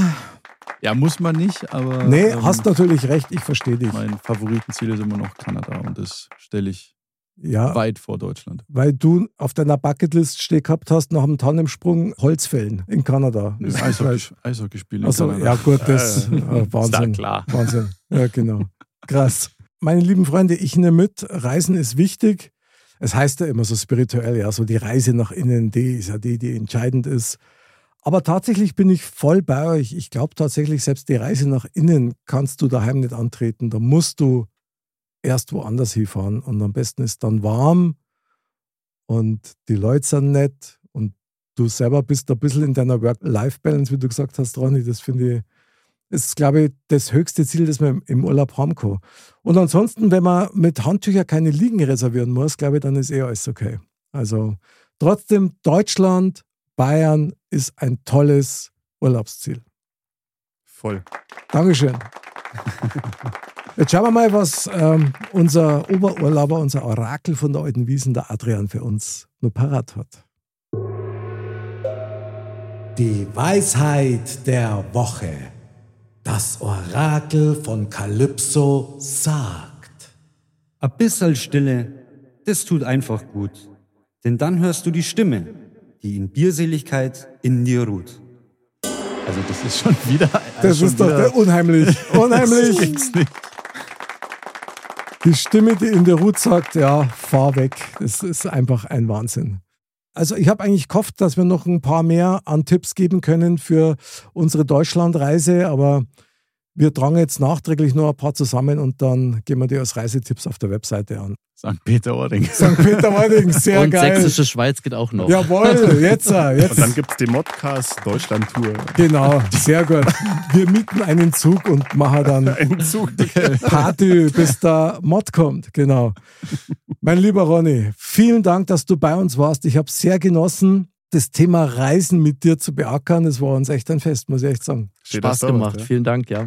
Ja, muss man nicht, aber Nee, ähm, hast natürlich recht, ich verstehe dich. mein Favoritenziel ist immer noch Kanada und das stelle ich Ja, weit vor Deutschland. weil du auf deiner Bucketlist stehen gehabt hast, nach dem Tandemsprung Holzfällen in Kanada. Nö, Eishockey, Eishockey spielen Also, ja gut, das Äh, äh, Wahnsinn. Ist klar. Wahnsinn. Ja, genau. Krass. Meine lieben Freunde, ich nehme mit, Reisen ist wichtig. Es heißt ja immer so spirituell, ja, so die Reise nach innen, die ist ja die, die entscheidend ist. Aber tatsächlich bin ich voll bei euch. Ich glaube tatsächlich, selbst die Reise nach innen kannst du daheim nicht antreten. Da musst du erst woanders hinfahren. Und am besten ist dann warm und die Leute sind nett und du selber bist ein bisschen in deiner Work-Life-Balance, wie du gesagt hast, Ronny. Das finde ich, ist, glaube ich, das höchste Ziel, das man im Urlaub haben kann. Und ansonsten, wenn man mit Handtüchern keine Liegen reservieren muss, glaube ich, dann ist eh alles okay. Also trotzdem, Deutschland, Bayern ist ein tolles Urlaubsziel. voll. Dankeschön. Jetzt schauen wir mal, was ähm, unser Oberurlauber, unser Orakel von der alten Wiesen, der Adrian, für uns nur parat hat. Die Weisheit der Woche. Das Orakel von Kalypso sagt. Ein bisschen Stille, das tut einfach gut. Denn dann hörst du die Stimme, die in Bierseligkeit in dir ruht. Also das ist schon wieder. Das schon ist doch wieder, der unheimlich. Unheimlich. Die Stimme, die in der Ruth sagt, ja, fahr weg. Das ist einfach ein Wahnsinn. Also ich habe eigentlich gehofft, dass wir noch ein paar mehr an Tipps geben können für unsere Deutschlandreise, aber wir tragen jetzt nachträglich noch ein paar zusammen und dann gehen wir die als Reisetipps auf der Webseite an. St. Peter-Ording. St. Peter-Ording, sehr und geil. sächsische Schweiz geht auch noch. Jawohl, jetzt, äh, jetzt. Und dann gibt es die Modcast Deutschland-Tour. Genau, sehr gut. Wir mieten einen Zug und machen dann Ein Zug. Party, bis der Mod kommt. Genau. Mein lieber Ronny, vielen Dank, dass du bei uns warst. Ich habe sehr genossen, das Thema Reisen mit dir zu beackern. Es war uns echt ein Fest, muss ich echt sagen. Steht Spaß gemacht. ja? Vielen Dank, ja.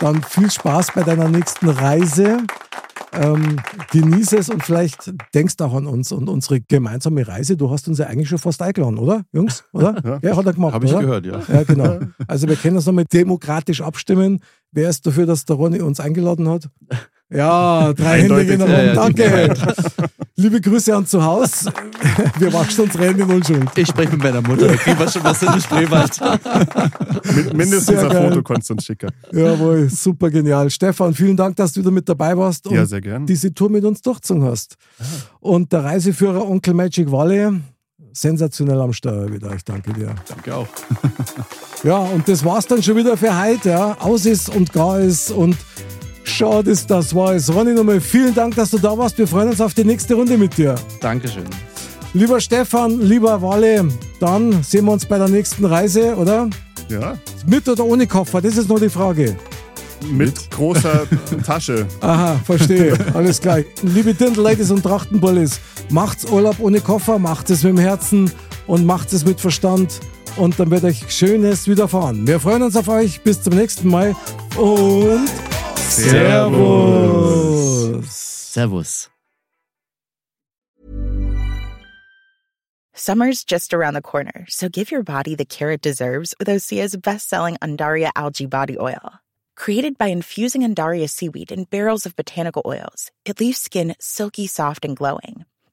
Dann viel Spaß bei deiner nächsten Reise. Ähm, genieße es und vielleicht denkst auch an uns und unsere gemeinsame Reise. Du hast uns ja eigentlich schon fast eingeladen, oder, Jungs? Oder? Ja. hat er gemacht, Habe ich oder? gehört, ja. Ja, genau. Also wir können das nochmal demokratisch abstimmen. Wer ist dafür, dass der Ronny uns eingeladen hat? Ja, drei Hände gehen nach Ja, oben. ja, Danke. Liebe Grüße an zu Hause. Wir waschen uns Rennen in Unschuld. Ich spreche mit meiner Mutter, da kriegen wir schon was in den Spreewald. Mit, mindestens Sehr ein geil. Foto konntest du uns schicken. Jawohl, super genial. Stefan, vielen Dank, dass du wieder mit dabei warst und Ja, sehr gern. diese Tour mit uns durchgezogen hast. Und der Reiseführer Onkel Magic Valley, sensationell am Steuer wieder. Ich danke dir. Danke auch. Ja, und das war's dann schon wieder für heute. Ja. Aus ist und gar ist und schade ist, das war es. Ronny, nochmal vielen Dank, dass du da warst. Wir freuen uns auf die nächste Runde mit dir. Dankeschön. Lieber Stefan, lieber Walle, dann sehen wir uns bei der nächsten Reise, oder? Ja, Mit oder ohne Koffer? Das ist nur die Frage. mit großer Tasche. Aha, verstehe. Alles klar. Liebe Dirndl-Ladies und Trachtenbullis, macht's Urlaub ohne Koffer, macht es mit dem Herzen und macht es mit Verstand. Und dann wird euch Schönes widerfahren. Wir freuen uns auf euch. Bis zum nächsten Mal. Und Servus. Servus. Summer's just around the corner, so give your body the care it deserves with Osea's best-selling Andaria algae body oil. Created by infusing Andaria seaweed in barrels of botanical oils, it leaves skin silky soft and glowing.